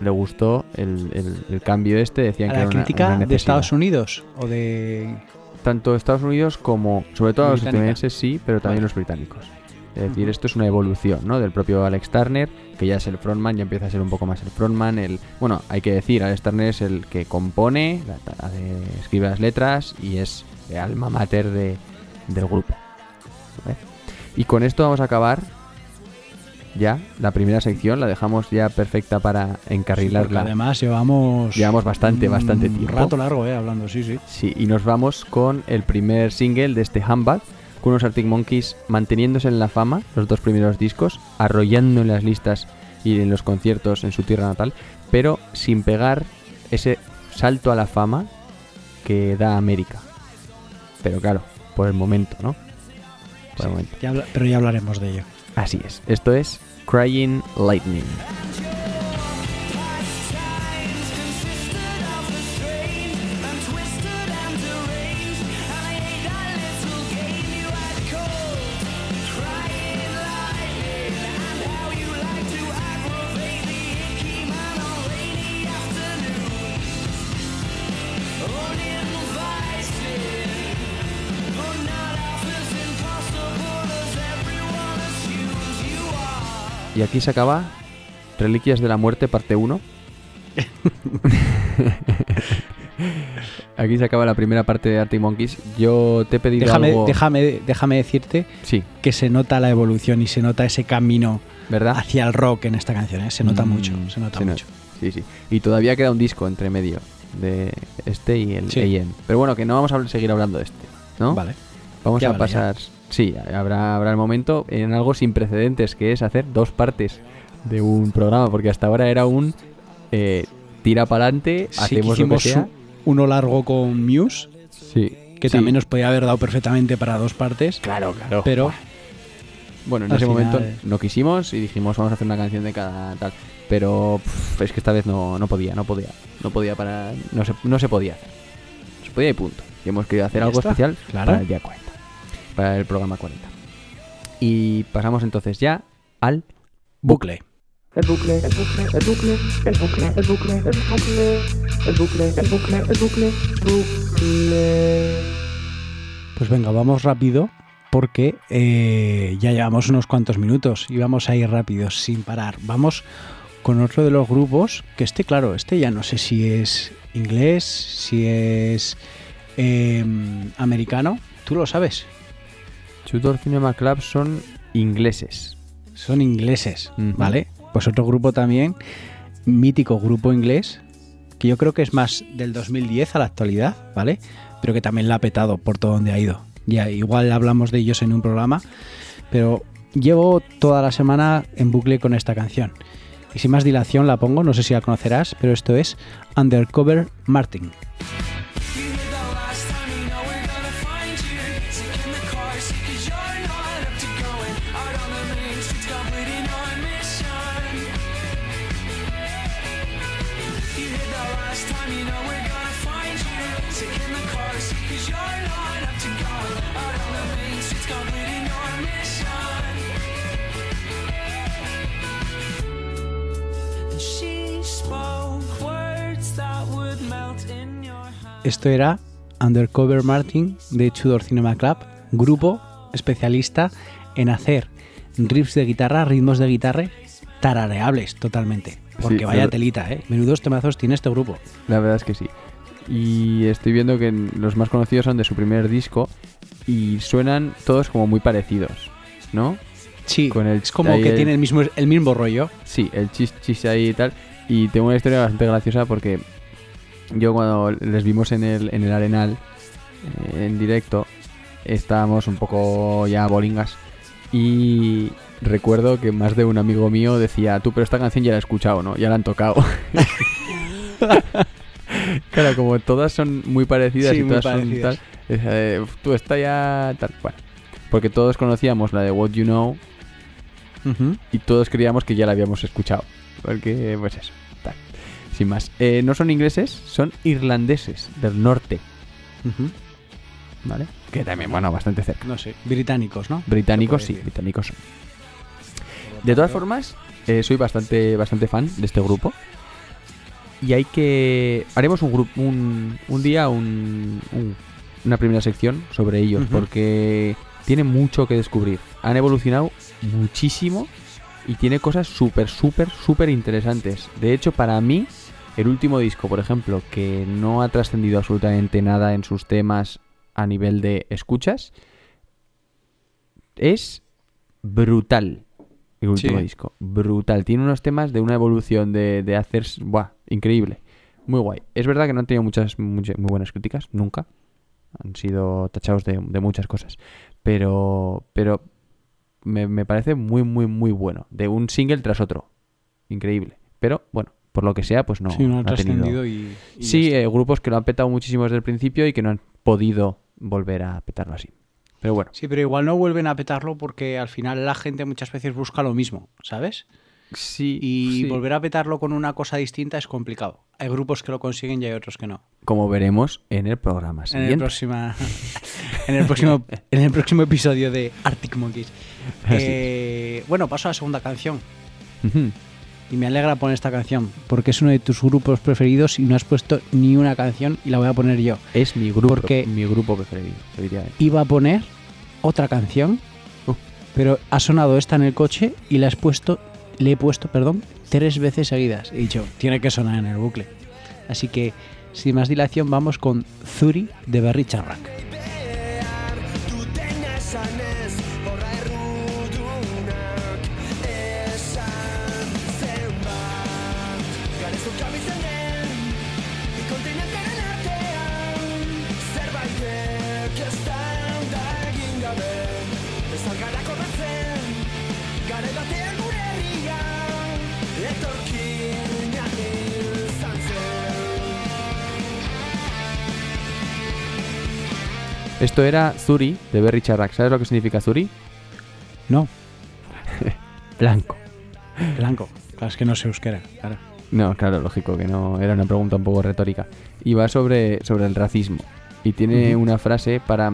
Speaker 2: Le gustó el, el- el cambio este, decían
Speaker 1: ¿A
Speaker 2: que
Speaker 1: la
Speaker 2: era una-
Speaker 1: crítica
Speaker 2: una
Speaker 1: de. Estados Unidos o de...?
Speaker 2: Tanto Estados Unidos como, sobre todo los estadounidenses sí, pero también los británicos. Es decir, esto es una evolución, ¿no? Del propio Alex Turner, que ya es el frontman, ya empieza a ser un poco más el frontman. El, bueno, hay que decir, Alex Turner es el que compone, la- escribe las letras y es el alma mater de, del grupo. ¿vale? Y con esto vamos a acabar ya la primera sección, la dejamos ya perfecta para encarrilarla.
Speaker 1: además llevamos.
Speaker 2: Llevamos bastante,
Speaker 1: un
Speaker 2: bastante tiempo.
Speaker 1: rato largo, eh, hablando, sí, sí.
Speaker 2: Sí, y nos vamos con el primer single de este Handbag, con unos Arctic Monkeys manteniéndose en la fama, los dos primeros discos, arrollando en las listas y en los conciertos en su tierra natal, pero sin pegar ese salto a la fama que da América. Pero claro, por el momento, ¿no? Por el momento.
Speaker 1: Ya pero ya hablaremos de ello.
Speaker 2: Así es. Esto es Crying Lightning. Y aquí se acaba Reliquias de la Muerte, parte 1. [laughs] aquí se acaba la primera parte de Arctic Monkeys. Yo te he pedido
Speaker 1: Déjame,
Speaker 2: algo...
Speaker 1: déjame, déjame decirte
Speaker 2: Sí,
Speaker 1: que se nota la evolución y se nota ese camino
Speaker 2: ¿verdad?
Speaker 1: hacia el rock en esta canción. ¿eh? Se nota
Speaker 2: Mm,
Speaker 1: mucho, se nota
Speaker 2: se no-
Speaker 1: mucho.
Speaker 2: Sí, sí. Y todavía queda un disco entre medio de este y el
Speaker 1: Sí.
Speaker 2: AM. Pero bueno, que no vamos a seguir hablando de este, ¿no?
Speaker 1: Vale.
Speaker 2: Vamos
Speaker 1: Ya
Speaker 2: a
Speaker 1: vale,
Speaker 2: pasar... Sí, habrá, habrá el momento en algo sin precedentes, que es hacer dos partes de un programa, porque hasta ahora era un eh, tira para adelante,
Speaker 1: Sí, que
Speaker 2: hacemos lo que sea.
Speaker 1: uno largo con Muse,
Speaker 2: Sí,
Speaker 1: que
Speaker 2: sí.
Speaker 1: también nos podía haber dado perfectamente para dos partes.
Speaker 2: Claro, claro.
Speaker 1: Pero
Speaker 2: Bueno, en ese
Speaker 1: final,
Speaker 2: momento
Speaker 1: eh.
Speaker 2: no quisimos y dijimos vamos a hacer una canción de cada tal. Pero pff, es que esta vez no, no podía, no podía. No podía para. No se, no se podía hacer. No se podía y punto. Y hemos querido hacer algo
Speaker 1: está,
Speaker 2: especial
Speaker 1: claro.
Speaker 2: para el día 40. Para el programa 40. Y pasamos entonces ya al
Speaker 1: bucle.
Speaker 6: El bucle, el bucle, el bucle, el bucle, el bucle, el bucle, el bucle, el bucle, el bucle, bucle.
Speaker 1: Pues venga, vamos rápido porque eh, ya llevamos unos cuantos minutos y vamos a ir rápidos sin parar. Vamos con otro de los grupos que este, claro, este ya no sé si es inglés, si es eh, americano. ¿Tú lo sabes?
Speaker 2: Tudor Cinema Club son ingleses.
Speaker 1: Son ingleses. ¿vale? Pues otro grupo también, mítico grupo inglés, que yo creo que es más del 2010 a la actualidad, ¿vale? Pero que también la ha petado por todo donde ha ido. Ya, igual hablamos de ellos en un programa, pero llevo toda la semana en bucle con esta canción. Y sin más dilación la pongo, no sé si la conocerás, pero esto es Undercover Martin. Esto era Undercover Martin de Tudor Cinema Club, grupo especialista en hacer riffs de guitarra, ritmos de guitarra tarareables totalmente. Porque
Speaker 2: Sí,
Speaker 1: vaya telita, ¿eh? Menudos temazos tiene este grupo.
Speaker 2: La verdad es que sí. Y estoy viendo que los más conocidos son de su primer disco y suenan todos como muy parecidos, ¿no?
Speaker 1: Sí,
Speaker 2: Con el-
Speaker 1: es como que
Speaker 2: el-
Speaker 1: tiene el mismo, el mismo rollo.
Speaker 2: Sí, el chis chis ahí y tal. Y tengo una historia bastante graciosa porque yo cuando les vimos en el, en el Arenal, eh, en directo, estábamos un poco ya bolingas. Y recuerdo que más de un amigo mío decía, tú, pero esta canción ya la he escuchado, ¿no? Ya la han tocado. [laughs] claro, como todas son muy parecidas
Speaker 1: Sí,
Speaker 2: y todas son tal, es, eh, tú, esta ya tal. Bueno, porque todos conocíamos la de What You Know y todos creíamos que ya la habíamos escuchado. Porque, pues eso, más. Eh, no son ingleses, son irlandeses del norte. ¿vale? Que también, bueno, bastante cerca.
Speaker 1: No sé, británicos, ¿no?
Speaker 2: Británicos sí,
Speaker 1: decir.
Speaker 2: británicos son. De todas formas, eh, soy bastante, bastante fan de este grupo. Y hay que. Haremos un grupo. Un, un día un, un- una primera sección sobre ellos. Porque tiene mucho que descubrir. Han evolucionado muchísimo. Y tiene cosas súper, súper, súper interesantes. De hecho, para mí, el último disco, por ejemplo, que no ha trascendido absolutamente nada en sus temas a nivel de escuchas, es brutal. el último
Speaker 1: Sí.
Speaker 2: disco. Brutal. Tiene unos temas de una evolución de, de hacer... Buah, increíble. Muy guay. Es verdad que no han tenido muchas, muchas muy buenas críticas, nunca. Han sido tachados de, de muchas cosas. Pero, pero me, me parece muy, muy, muy bueno. De un single tras otro. Increíble. Pero, bueno, por lo que sea, pues no,
Speaker 1: sí, no ha trascendido y, y
Speaker 2: Sí, eh, grupos que lo han petado muchísimo desde el principio y que no han podido volver a petarlo así. Pero bueno,
Speaker 1: Sí, pero igual no vuelven a petarlo porque al final la gente muchas veces busca lo mismo, ¿sabes?
Speaker 2: sí.
Speaker 1: Y
Speaker 2: sí.
Speaker 1: volver a petarlo con una cosa distinta es complicado. Hay grupos que lo consiguen y hay otros que no.
Speaker 2: Como veremos en el programa
Speaker 1: En el,
Speaker 2: siguiente.
Speaker 1: próxima, [laughs] en, el próximo, en el próximo episodio de Arctic Monkeys. Eh, bueno, paso a la segunda canción.
Speaker 2: Ujú.
Speaker 1: Y me alegra poner esta canción porque es uno de tus grupos preferidos y no has puesto ni una canción y la voy a poner yo.
Speaker 2: Es mi grupo,
Speaker 1: Porque-
Speaker 2: mi grupo preferido, definitivamente.
Speaker 1: Iba a poner otra canción,
Speaker 2: Uh.
Speaker 1: pero ha sonado esta en el coche y la has puesto, le he puesto, perdón, tres veces seguidas. He dicho, tiene que sonar en el bucle. Así que, sin más dilación, vamos con Zuri de Berry Charrac.
Speaker 2: Esto era Zuri de Berry Charrac. ¿Sabes lo que significa Zuri?
Speaker 1: No, [laughs]
Speaker 2: Blanco.
Speaker 1: blanco. Claro, es que no sé euskera, claro.
Speaker 2: No, claro, lógico que no. Era una pregunta un poco retórica. Y va sobre, sobre el racismo. Y tiene una frase para.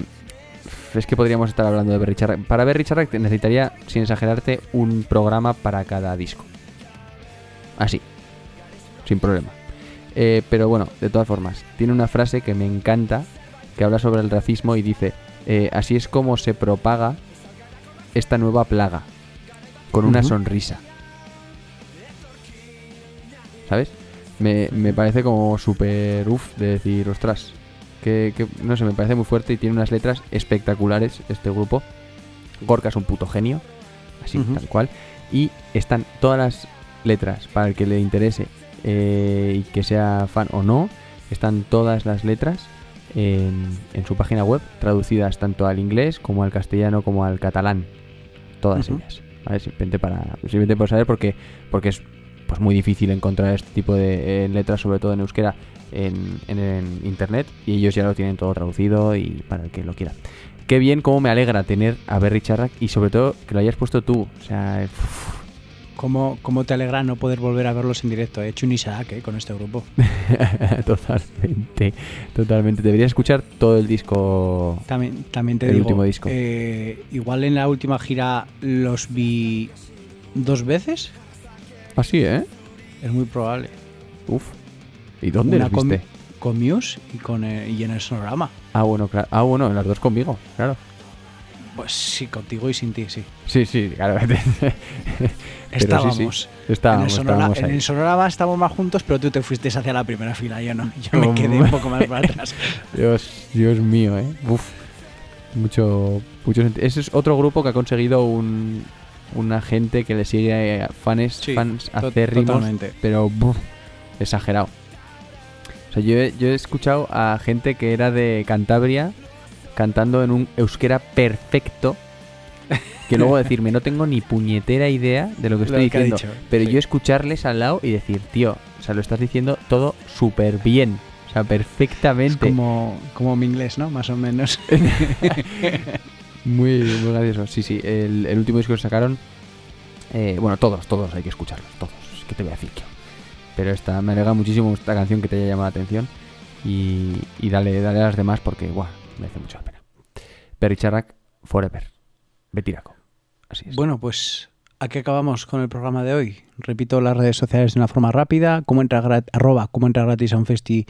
Speaker 2: Es que podríamos estar hablando de Berry Charrac. Para Berry Charrac necesitaría, sin exagerarte, un programa para cada disco. Así. Sin problema. Eh, pero bueno, de todas formas, tiene una frase que me encanta, que habla sobre el racismo y dice, eh, así es como se propaga esta nueva plaga, con una sonrisa. ¿Sabes? Me, me parece como súper uff de decir, ostras, que, que- no sé, me parece muy fuerte y tiene unas letras espectaculares este grupo. Gorka es un puto genio, así, tal cual. Y están todas las letras, para el que le interese eh, y que sea fan o no, están todas las letras en, en su página web, traducidas tanto al inglés como al castellano como al catalán. Todas ellas. ¿vale? Simplemente para simplemente por saber porque, porque es pues muy difícil encontrar este tipo de eh, letras, sobre todo en euskera, en, en- en internet. Y ellos ya lo tienen todo traducido y para el que lo quiera. Qué bien, cómo me alegra tener a Berry Charrac y sobre todo que lo hayas puesto tú. O sea, uf,
Speaker 1: ¿Cómo, cómo te alegra no poder volver a verlos en directo? He hecho un Isaac eh, con este grupo. [laughs]
Speaker 2: totalmente, totalmente. Deberías escuchar todo el disco.
Speaker 1: También, también te
Speaker 2: El
Speaker 1: digo,
Speaker 2: último disco.
Speaker 1: eh, igual en la última gira los vi dos veces.
Speaker 2: Así, ¿eh?
Speaker 1: Es muy probable.
Speaker 2: Uf. ¿Y dónde
Speaker 1: Una
Speaker 2: los
Speaker 1: con,
Speaker 2: viste?
Speaker 1: con Muse y, con, eh, y en el sonorama.
Speaker 2: Ah, bueno, claro. Ah, bueno, las dos conmigo, claro.
Speaker 1: Pues sí, contigo y sin ti, sí.
Speaker 2: Sí, sí, claro. [laughs] Pero sí, sí.
Speaker 1: Estábamos.
Speaker 2: Estábamos,
Speaker 1: en, el sonora-
Speaker 2: estábamos
Speaker 1: en el estábamos más juntos, pero tú te fuiste hacia la primera fila. Yo no. Yo me quedé un poco más para atrás. [laughs]
Speaker 2: Dios, Dios mío, ¿eh? Uf. Mucho, mucho Ese es otro grupo que ha conseguido un, una gente que le sigue a fans,
Speaker 1: Sí,
Speaker 2: fans acérrimos,
Speaker 1: totalmente.
Speaker 2: pero buf, exagerado. O sea, yo he escuchado a gente que era de Cantabria cantando en un euskera perfecto. Que luego [laughs] decirme, no tengo ni puñetera idea de lo que
Speaker 1: Lo
Speaker 2: estoy
Speaker 1: que
Speaker 2: diciendo.
Speaker 1: dicho,
Speaker 2: pero
Speaker 1: sí.
Speaker 2: yo escucharles al lado y decir, tío, o sea, lo estás diciendo todo súper bien. O sea,
Speaker 1: Es
Speaker 2: perfectamente.
Speaker 1: como, como mi inglés, ¿no? Más o menos. [laughs]
Speaker 2: Muy, muy gracioso. Sí, sí. El, el último disco que sacaron. eh, bueno, todos, todos hay que escucharlos. Todos. ¿Qué te voy a decir yo? Pero esta, me alegra muchísimo esta canción que te haya llamado la atención. Y, y dale, dale a las demás porque, guau, merece mucho la pena. Perry Charrac, Forever. Betiraco. Así es.
Speaker 1: Bueno, pues aquí acabamos con el programa de hoy. Repito las redes sociales de una forma rápida. Como entra, grat- arroba, como entra gratis a un festi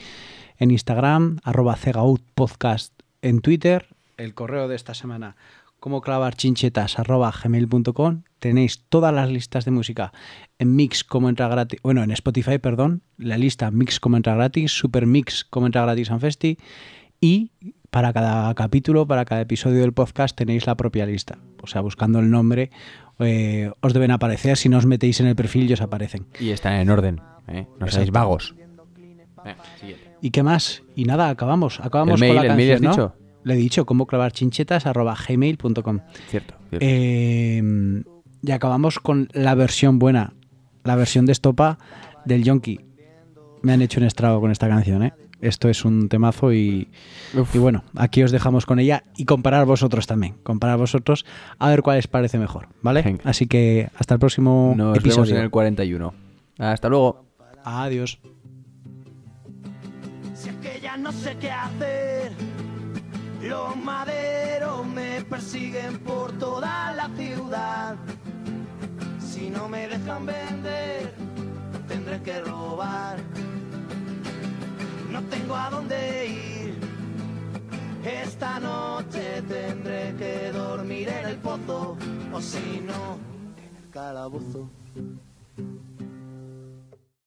Speaker 1: en Instagram, arroba Cegaut podcast en Twitter, el correo de esta semana, como clavar chinchetas arroba gmail.com. Tenéis todas las listas de música en Mix como entra gratis, bueno, en Spotify, perdón, la lista Mix como entra gratis, Super Mix como entra gratis en Festi y para cada capítulo, para cada episodio del podcast tenéis la propia lista. O sea, buscando el nombre eh, os deben aparecer. Si no os metéis en el perfil, ya os aparecen.
Speaker 2: Y están en orden, ¿eh? No seáis vagos. Venga.
Speaker 1: ¿Y qué más? Y nada, acabamos. Acabamos
Speaker 2: El
Speaker 1: con
Speaker 2: mail,
Speaker 1: la
Speaker 2: el mail
Speaker 1: canción,
Speaker 2: has
Speaker 1: ¿no?
Speaker 2: dicho.
Speaker 1: Le he dicho cómo clavar chinchetas arroba gmail.com.
Speaker 2: Cierto. cierto.
Speaker 1: Eh, y acabamos con la versión buena, la versión de estopa del Yonki. Me han hecho un estrago con esta canción, ¿eh? Esto es un temazo y, y bueno, aquí os dejamos con ella y comparar vosotros también. Comparar vosotros a ver cuál les parece mejor, ¿vale?
Speaker 2: Venga.
Speaker 1: Así que hasta el próximo
Speaker 2: Nos vemos
Speaker 1: episodio.
Speaker 2: en el 41. Hasta luego.
Speaker 1: Adiós.
Speaker 5: Si es que ya no sé qué hacer, los maderos me persiguen por toda la ciudad. Si no me dejan vender, tendré que robar. No tengo a dónde ir. Esta noche tendré que dormir en el pozo, o si no, en el calabozo.